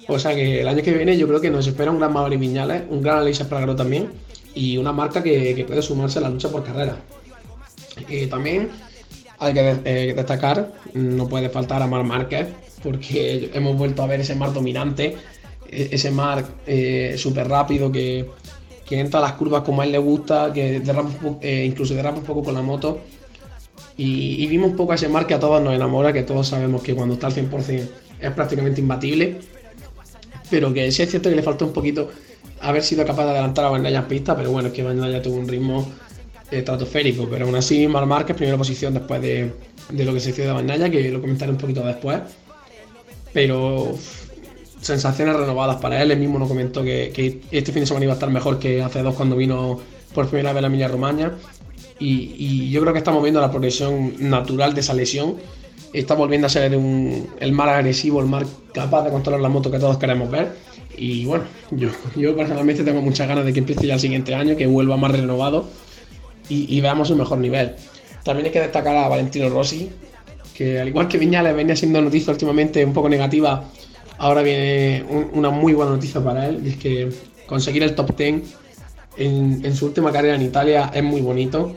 O sea que el año que viene yo creo que nos espera un gran Maverick Viñales, un gran Alex Espargaró también y una marca que, que puede sumarse a la lucha por carrera. Eh, también hay que eh, destacar, no puede faltar a Mar Márquez, porque hemos vuelto a ver ese Mar dominante, e- ese Mar eh, súper rápido que, entra a las curvas como a él le gusta, que po- eh, incluso derrapa un poco con la moto. Y, vimos un poco a ese Mar que a todos nos enamora, que todos sabemos que cuando está al 100% es prácticamente imbatible, pero que sí es cierto que le faltó un poquito haber sido capaz de adelantar a Bandaya en pista, pero bueno, es que Bandaya tuvo un ritmo estratosférico, pero aún así Mar Márquez primera posición después de, de lo que se hizo de Bandaya, que lo comentaré un poquito después, pero uf, sensaciones renovadas para él, él mismo nos comentó que, que este fin de semana iba a estar mejor que hace dos cuando vino por primera vez a la Emilia Romagna, y, y yo creo que estamos viendo la progresión natural de esa lesión, está volviendo a ser un- el más agresivo, el más capaz de controlar la moto que todos queremos ver. Y bueno, yo, yo personalmente tengo muchas ganas de que empiece ya el siguiente año, que vuelva más renovado y, veamos un mejor nivel. También hay que destacar a Valentino Rossi, que al igual que Viñales venía siendo noticia últimamente un poco negativa, ahora viene un- una muy buena noticia para él, es que conseguir el top 10 en, en su última carrera en Italia es muy bonito.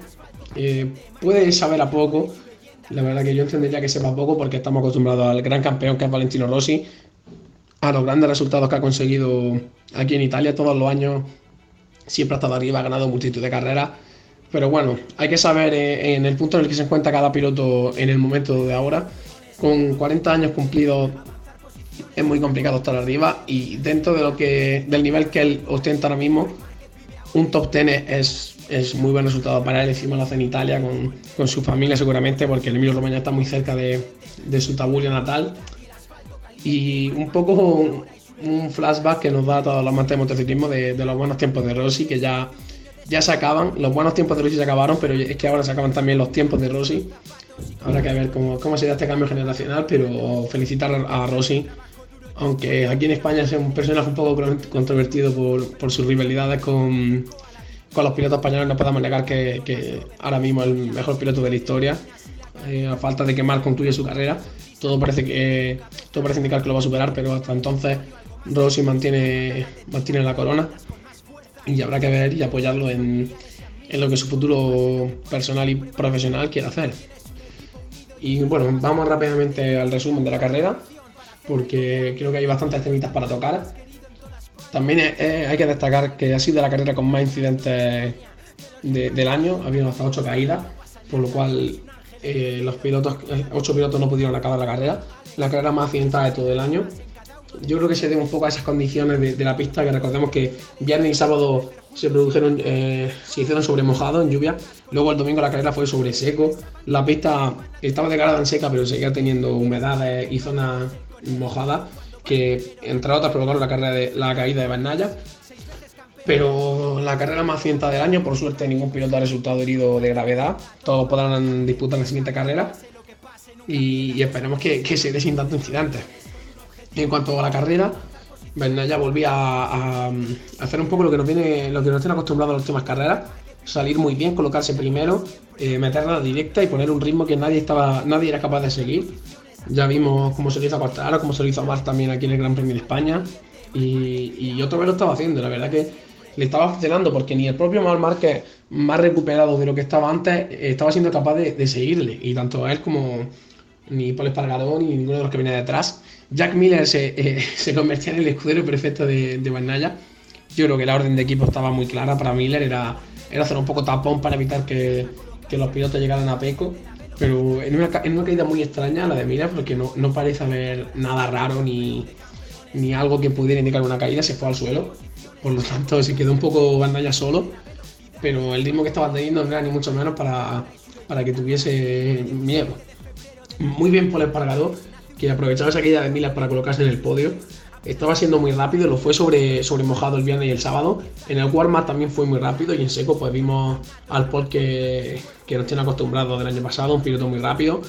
Eh, puede saber a poco, la verdad que yo entendería que sepa poco porque estamos acostumbrados al gran campeón que es Valentino Rossi, a los grandes resultados que ha conseguido aquí en Italia todos los años, siempre ha estado arriba, ha ganado multitud de carreras. Pero bueno, hay que saber eh, en el punto en el que se encuentra cada piloto en el momento de ahora. Con 40 años cumplidos es muy complicado estar arriba y dentro de lo que del nivel que él ostenta ahora mismo, un top 10 es, es muy buen resultado para él. Encima lo hace en Italia con, con su familia seguramente porque el Emilio Romagna está muy cerca de, de su Tabulia natal. Y un poco un, un flashback que nos da a todos los amantes de motociclismo de, de los buenos tiempos de Rossi que ya, ya se acaban. Los buenos tiempos de Rossi se acabaron, pero es que ahora se acaban también los tiempos de Rossi. Habrá que ver cómo, cómo se da este cambio generacional, pero felicitar a Rossi aunque aquí en España es un personaje un poco con- controvertido por, por sus rivalidades con, con los pilotos españoles, no podemos negar que, que ahora mismo es el mejor piloto de la historia. Eh, a falta de que Marc concluya su carrera, todo parece que todo parece indicar que lo va a superar, pero hasta entonces Rossi mantiene, mantiene la corona y habrá que ver y apoyarlo en, en lo que su futuro personal y profesional quiere hacer. Y bueno, vamos rápidamente al resumen de la carrera, porque creo que hay bastantes temitas para tocar. También eh, eh, hay que destacar que ha sido la carrera con más incidentes de- del año, ha habido hasta 8 caídas, por lo cual eh, los pilotos, 8 pilotos no pudieron acabar la carrera, la carrera más accidentada de todo el año. Yo creo que se debe un poco a esas condiciones de, la pista, que recordemos que viernes y sábado se produjeron, eh, se hicieron sobre mojado en lluvia, luego el domingo la carrera fue sobre seco, la pista estaba declarada en seca pero seguía teniendo humedades y zonas mojadas que entre otras provocaron la, carrera de, la caída de Bernalla. Pero la carrera más accidentada del año, por suerte ningún piloto ha resultado herido de gravedad, todos podrán disputar la siguiente carrera. Y, y esperemos que, que se dé sin tanto En cuanto a la carrera, Bernalla volvía a, hacer un poco lo que nos viene, lo que nos tiene acostumbrados a las últimas carreras, salir muy bien, colocarse primero, eh, meterla directa y poner un ritmo que nadie estaba, nadie era capaz de seguir. Ya vimos cómo se lo hizo a Quartararo, cómo se lo hizo a Mar también aquí en el Gran Premio de España. Y, y otro vez lo estaba haciendo, la verdad que le estaba funcionando porque ni el propio Mar Márquez, más recuperado de lo que estaba antes, estaba siendo capaz de, de seguirle. Y tanto a él como ni Paul Espargaró ni ninguno de los que venía detrás. Jack Miller se, eh, (laughs) se convertía en el escudero perfecto de, de. Yo creo que la orden de equipo estaba muy clara para Miller, era, hacer un poco tapón para evitar que, los pilotos llegaran a Peco. Pero en una, caída muy extraña la de Miller, porque no, no parece haber nada raro ni, algo que pudiera indicar una caída, se fue al suelo. Por lo tanto, se quedó un poco Bandaya solo. Pero el ritmo que estaba teniendo no era ni mucho menos para que tuviese miedo. Muy bien por el Espargaró, que aprovechaba esa caída de Miller para colocarse en el podio. Estaba siendo muy rápido, lo fue sobre, sobre mojado el viernes y el sábado. En el warm también fue muy rápido y en seco pues vimos al Paul que, que nos tiene acostumbrados del año pasado, un piloto muy rápido.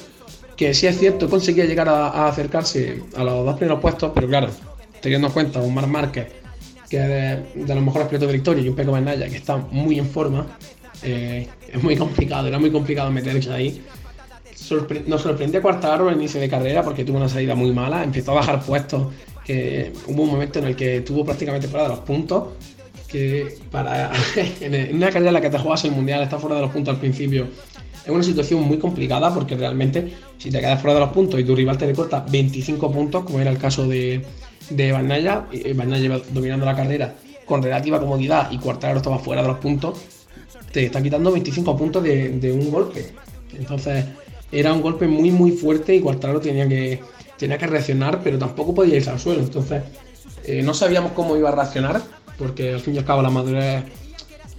Que sí es cierto, conseguía llegar a, acercarse a los dos primeros puestos, pero claro, teniendo en cuenta un Mar Márquez que es de, de los mejores pilotos de la historia y un Peco Bagnaia que está muy en forma, eh, es muy complicado, era muy complicado meterse ahí. Sorpre nos sorprendió Quartararo al inicio de carrera porque tuvo una salida muy mala, empezó a bajar puestos, que hubo un momento en el que tuvo prácticamente fuera de los puntos, que para (laughs) en una carrera en la que te juegas el mundial, está fuera de los puntos al principio, es una situación muy complicada porque realmente si te quedas fuera de los puntos y tu rival te recorta 25 puntos, como era el caso de, de Bagnaia, Bagnaia lleva dominando la carrera con relativa comodidad y Quartararo estaba fuera de los puntos, te está quitando 25 puntos de un golpe. Entonces era un golpe muy muy fuerte y Quartararo tenía que, tenía que reaccionar, pero tampoco podía irse al suelo. Entonces eh, no sabíamos cómo iba a reaccionar, porque al fin y al cabo la madurez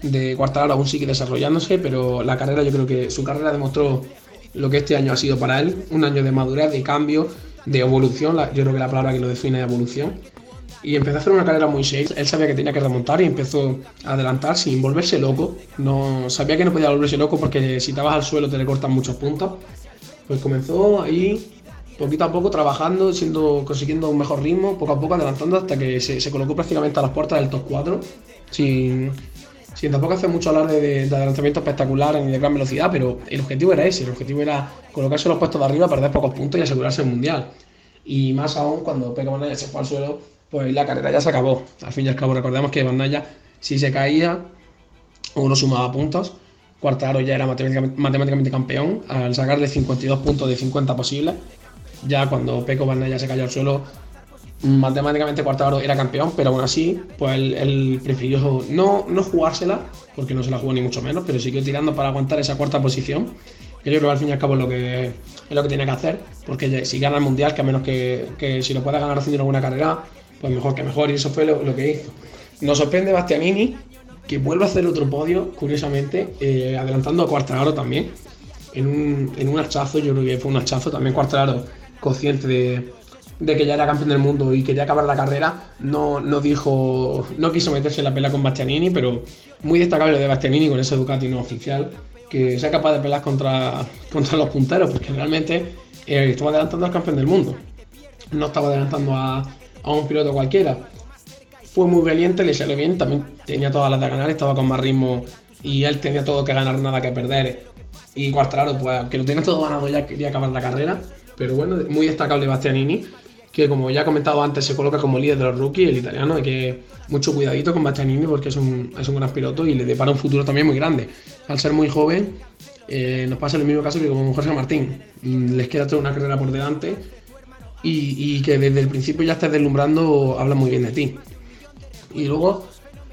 de Quartararo aún sigue desarrollándose, pero la carrera yo creo que su carrera demostró lo que este año ha sido para él, un año de madurez, de cambio, de evolución, yo creo que la palabra que lo define es evolución. Y empezó a hacer una carrera muy safe. Él sabía que tenía que remontar y empezó a adelantar sin volverse loco. No sabía que no podía volverse loco porque si te al suelo te recortan muchos puntos. Pues comenzó ahí poquito a poco trabajando, siendo, consiguiendo un mejor ritmo, poco a poco adelantando hasta que se, se colocó prácticamente a las puertas del top 4, sin, sin tampoco hacer mucho alarde de, de adelantamiento espectacular ni de gran velocidad, pero el objetivo era ese, el objetivo era colocarse los puestos de arriba, perder pocos puntos y asegurarse el mundial. Y más aún cuando Pecco Bagnaia se fue al suelo, pues la carrera ya se acabó. Al fin y al cabo recordemos que Bagnaia si se caía o no sumaba puntos, Quartararo ya era matemáticamente, campeón al sacarle 52 puntos de 50 posibles. Ya cuando Pecco Bagnaia se cayó al suelo, matemáticamente Quartararo era campeón, pero aún así, pues él, prefirió no, no jugársela, porque no se la jugó ni mucho menos, pero siguió tirando para aguantar esa cuarta posición. Que yo creo que al fin y al cabo es lo que, es lo que tiene que hacer, porque si gana el mundial, que a menos que, que si lo pueda ganar haciendo alguna carrera, pues mejor que mejor, y eso fue lo que hizo. Nos sorprende Bastianini, que vuelve a hacer otro podio, curiosamente, eh, adelantando a Quartararo también, en un, en un hachazo, yo creo que fue un hachazo, también Quartararo consciente de, de que ya era campeón del mundo y quería acabar la carrera, no, no dijo, no quiso meterse en la pelea con Bastianini, pero muy destacable lo de Bastianini con ese Ducati no oficial, que sea capaz de pelear contra, contra los punteros, porque realmente eh, estaba adelantando al campeón del mundo, no estaba adelantando a, a un piloto cualquiera. Fue muy valiente, le salió bien, también tenía todas las de ganar, estaba con más ritmo y él tenía todo que ganar, nada que perder. Y Quartararo, pues aunque lo tenía todo ganado ya quería acabar la carrera, pero bueno, muy destacable Bastianini, que como ya he comentado antes se coloca como líder de los rookies, el italiano, hay que mucho cuidadito con Bastianini porque es un, es un gran piloto y le depara un futuro también muy grande. Al ser muy joven, eh, nos pasa el mismo caso que con Jorge Martín, Mm, les queda toda una carrera por delante y, y que desde el principio ya estés deslumbrando, habla muy bien de ti. Y luego,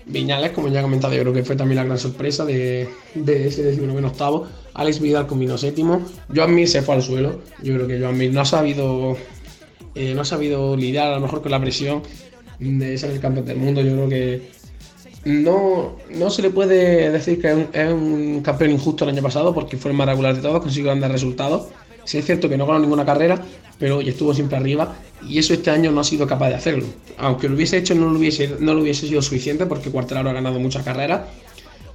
Viñales, como ya he comentado, yo creo que fue también la gran sorpresa de, de ese 19 octavo. Alex Vidal combinó séptimo. Joan Mir se fue al suelo. Yo creo que Joan Mir no ha sabido, eh, no ha sabido lidiar a lo mejor con la presión de ser el campeón del mundo. Yo creo que no, no se le puede decir que es un, es un campeón injusto el año pasado porque fue el más regular de todos, consiguió grandes resultados. Sí es cierto que no ganó ninguna carrera, pero estuvo siempre arriba y eso este año no ha sido capaz de hacerlo. Aunque lo hubiese hecho, no lo hubiese, no lo hubiese sido suficiente porque Quartararo ha ganado muchas carreras.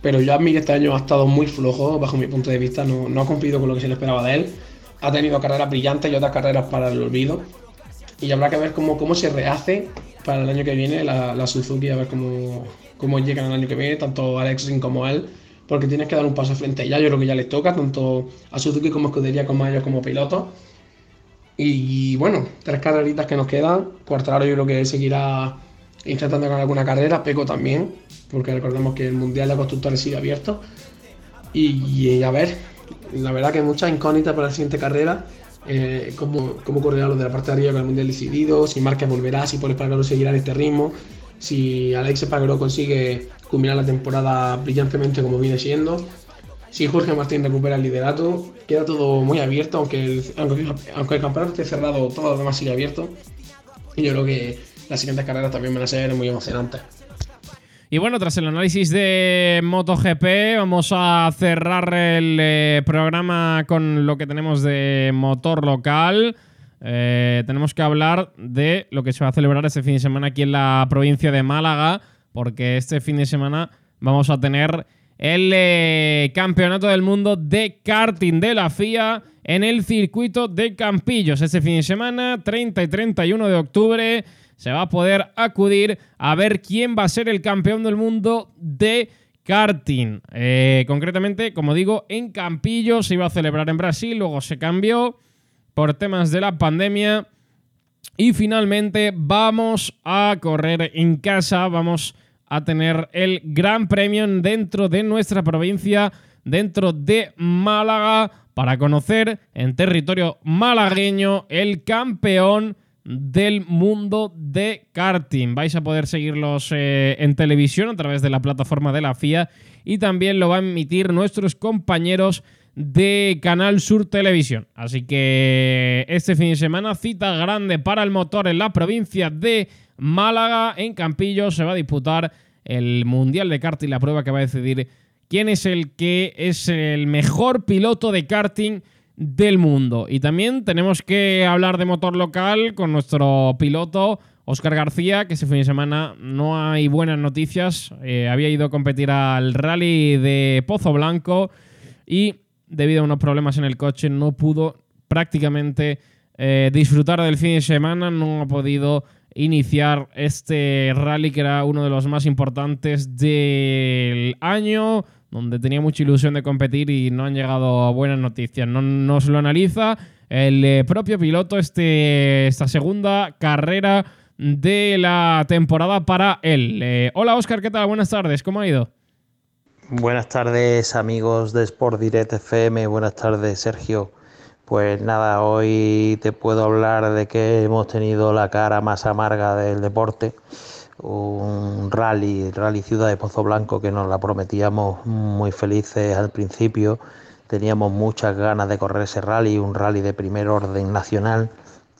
Pero admiro este año ha estado muy flojo, bajo mi punto de vista, no, ha cumplido con lo que se le esperaba de él. Ha tenido carreras brillantes y otras carreras para el olvido. Y habrá que ver cómo, cómo se rehace para el año que viene la, Suzuki, a ver cómo, cómo llegan el año que viene, tanto Alex Ring como él, porque tienes que dar un paso frente ya. Yo creo que ya les toca, tanto a Suzuki como a Escudería como a ellos como pilotos. Y, bueno, tres carreritas que nos quedan. Cuartararo yo creo que seguirá intentando ganar alguna carrera, Peco también, porque recordemos que el Mundial de Constructores sigue abierto. Y, a ver, la verdad que muchas incógnitas para la siguiente carrera. Eh, cómo, cómo correrá lo de la parte de arriba con el Mundial decidido, si Márquez volverá, si Paul Espargaró seguirá en este ritmo, si Alex Espargaró consigue culminar la temporada brillantemente como viene siendo, si Jorge Martín recupera el liderato, queda todo muy abierto, aunque el, aunque, el campeonato esté cerrado, todo lo demás sigue abierto. Y yo creo que las siguientes carreras también van a ser muy emocionantes. Y bueno, tras el análisis de MotoGP, vamos a cerrar el eh, programa con lo que tenemos de motor local. Eh, tenemos que hablar de lo que se va a celebrar este fin de semana aquí en la provincia de Málaga, porque este fin de semana vamos a tener el eh, Campeonato del Mundo de Karting de la FIA en el circuito de Campillos. Este fin de semana, 30 y 31 de octubre se va a poder acudir a ver quién va a ser el campeón del mundo de karting. Eh, concretamente, como digo, en Campillo se iba a celebrar en Brasil, luego se cambió por temas de la pandemia. Y finalmente vamos a correr en casa, vamos a tener el gran premio dentro de nuestra provincia, dentro de Málaga, para conocer en territorio malagueño el campeón del mundo de karting. Vais a poder seguirlos eh, en televisión a través de la plataforma de la FIA y también lo van a emitir nuestros compañeros de Canal Sur Televisión. Así que este fin de semana cita grande para el motor en la provincia de Málaga. En Campillo se va a disputar el Mundial de Karting, la prueba que va a decidir quién es el que es el mejor piloto de karting del mundo. Y también tenemos que hablar de motor local con nuestro piloto Oscar García, que ese fin de semana no hay buenas noticias. Eh, había ido a competir al rally de Pozo Blanco y debido a unos problemas en el coche no pudo prácticamente eh, disfrutar del fin de semana, no ha podido iniciar este rally que era uno de los más importantes del año donde tenía mucha ilusión de competir y no han llegado buenas noticias. No nos lo analiza el eh, propio piloto este, esta segunda carrera de la temporada para él. Eh, hola Oscar, ¿qué tal? Buenas tardes, ¿cómo ha ido? Buenas tardes amigos de Sport Direct FM, buenas tardes Sergio. Pues nada, hoy te puedo hablar de que hemos tenido la cara más amarga del deporte un rally, Rally Ciudad de Pozo Blanco, que nos la prometíamos muy felices al principio. Teníamos muchas ganas de correr ese rally, un rally de primer orden nacional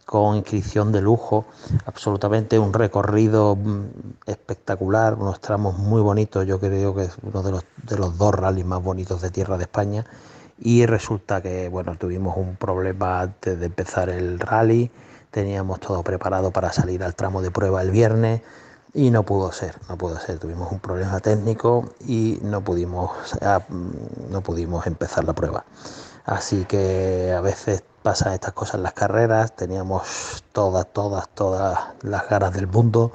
con inscripción de lujo, absolutamente un recorrido mm, espectacular, unos tramos muy bonitos, yo creo que es uno de los, de los dos rallies más bonitos de tierra de España. Y resulta que bueno, tuvimos un problema antes de empezar el rally, teníamos todo preparado para salir al tramo de prueba el viernes, y no pudo ser, no pudo ser. Tuvimos un problema técnico y no pudimos, ah, no pudimos empezar la prueba. Así que a veces pasan estas cosas en las carreras. Teníamos todas, todas, todas las ganas del mundo.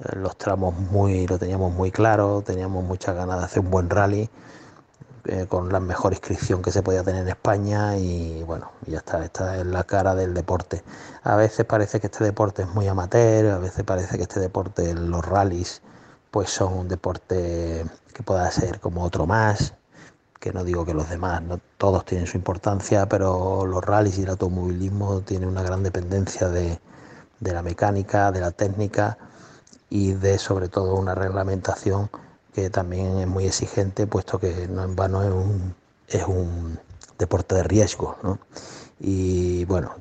Eh, los tramos muy, lo teníamos muy claro. Teníamos muchas ganas de hacer un buen rally eh, con la mejor inscripción que se podía tener en España y bueno, ya está, esta es la cara del deporte. A veces parece que este deporte es muy amateur, a veces parece que este deporte, los rallies, pues son un deporte que pueda ser como otro más, que no digo que los demás, no todos tienen su importancia, pero los rallies y el automovilismo tienen una gran dependencia de, de la mecánica, de la técnica y de sobre todo una reglamentación que también es muy exigente, puesto que no en vano es un, es un deporte de riesgo. ¿no? Y bueno,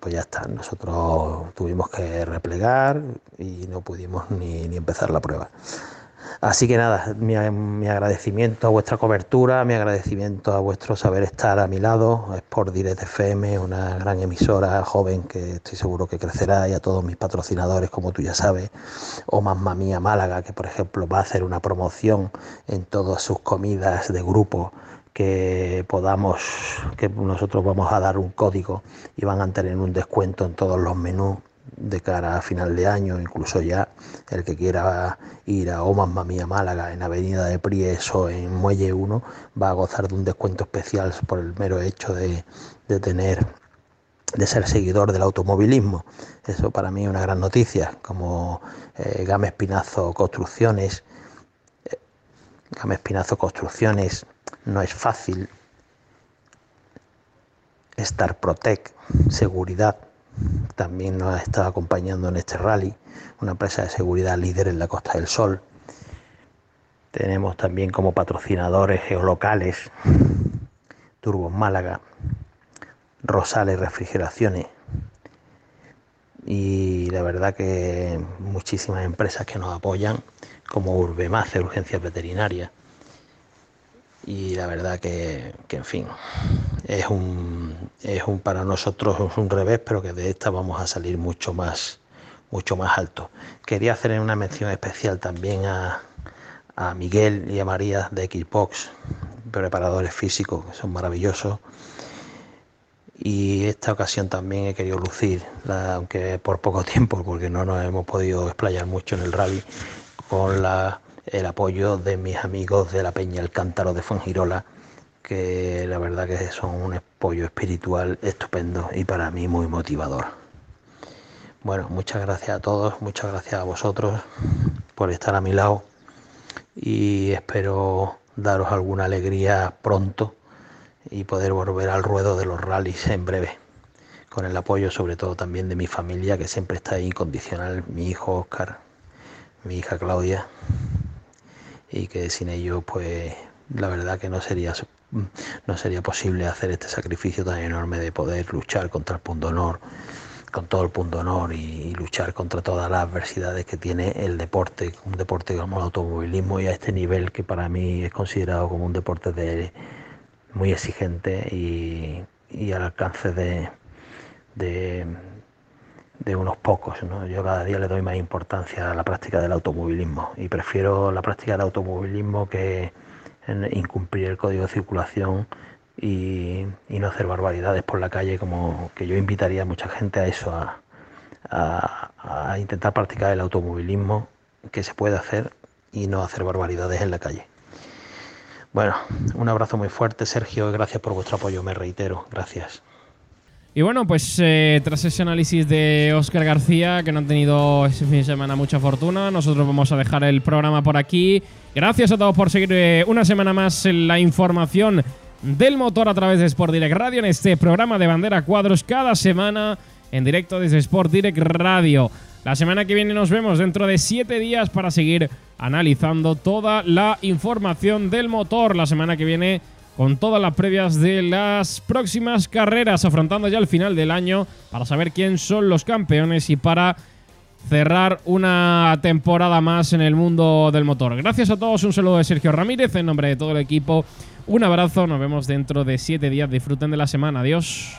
pues ya está, nosotros tuvimos que replegar y no pudimos ni, ni empezar la prueba. Así que nada, mi, agradecimiento a vuestra cobertura, mi agradecimiento a vuestro saber estar a mi lado, Sport Direct FM, una gran emisora joven que estoy seguro que crecerá, y a todos mis patrocinadores, como tú ya sabes, o Mamma Mía Málaga, que por ejemplo va a hacer una promoción en todas sus comidas de grupo que podamos, que nosotros vamos a dar un código y van a tener un descuento en todos los menús de cara a final de año, incluso ya el que quiera ir a Oman Mamía Málaga en Avenida de Pries o en Muelle 1 va a gozar de un descuento especial por el mero hecho de, tener de ser seguidor del automovilismo. Eso para mí es una gran noticia, como eh, Game Espinazo Construcciones. Eh, Game Espinazo Construcciones no es fácil. Star Protect, seguridad, también nos ha estado acompañando en este rally, una empresa de seguridad líder en la Costa del Sol. Tenemos también como patrocinadores geolocales Turbos Málaga, Rosales Refrigeraciones y la verdad que muchísimas empresas que nos apoyan como Urbemace, Urgencias Veterinarias y la verdad que, en fin, es un, es un para nosotros es un revés, pero que de esta vamos a salir mucho más, mucho más alto. Quería hacer una mención especial también a, a Miguel y a María de Xbox, preparadores físicos, que son maravillosos. Y esta ocasión también he querido lucir, aunque por poco (laughs) tiempo, porque no nos hemos podido explayar mucho en el rally, con la el apoyo de mis amigos de la Peña El Cántaro de Fongirola, que la verdad que son un apoyo espiritual estupendo y para mí muy motivador. Bueno, muchas gracias a todos, muchas gracias a vosotros por estar a mi lado y espero daros alguna alegría pronto y poder volver al ruedo de los rallies en breve, con el apoyo sobre todo también de mi familia que siempre está incondicional, mi hijo Oscar, mi hija Claudia y que sin ello pues la verdad que no sería no sería posible hacer este sacrificio tan enorme de poder luchar contra el punto honor con todo el punto honor y, luchar contra todas las adversidades que tiene el deporte, un deporte como el automovilismo y a este nivel que para mí es considerado como un deporte de, muy exigente y, y al alcance de de unos pocos. ¿no? Yo cada día le doy más importancia a la práctica del automovilismo y prefiero la práctica del automovilismo que incumplir el código de circulación y, no hacer barbaridades por la calle, como que yo invitaría a mucha gente a eso, a, intentar practicar el automovilismo que se puede hacer y no hacer barbaridades en la calle. Bueno, un abrazo muy fuerte, Sergio, gracias por vuestro apoyo, me reitero, gracias. Y bueno, pues eh, tras ese análisis de Oscar García, que no han tenido ese fin de semana mucha fortuna, nosotros vamos a dejar el programa por aquí. Gracias a todos por seguir eh, una semana más en la información del motor a través de Sport Direct Radio en este programa de bandera cuadros cada semana en directo desde Sport Direct Radio. La semana que viene nos vemos dentro de siete días para seguir analizando toda la información del motor. La semana que viene con todas las previas de las próximas carreras, afrontando ya el final del año para saber quién son los campeones y para cerrar una temporada más en el mundo del motor. Gracias a todos, un saludo de Sergio Ramírez en nombre de todo el equipo. Un abrazo, nos vemos dentro de siete días. Disfruten de la semana. Adiós.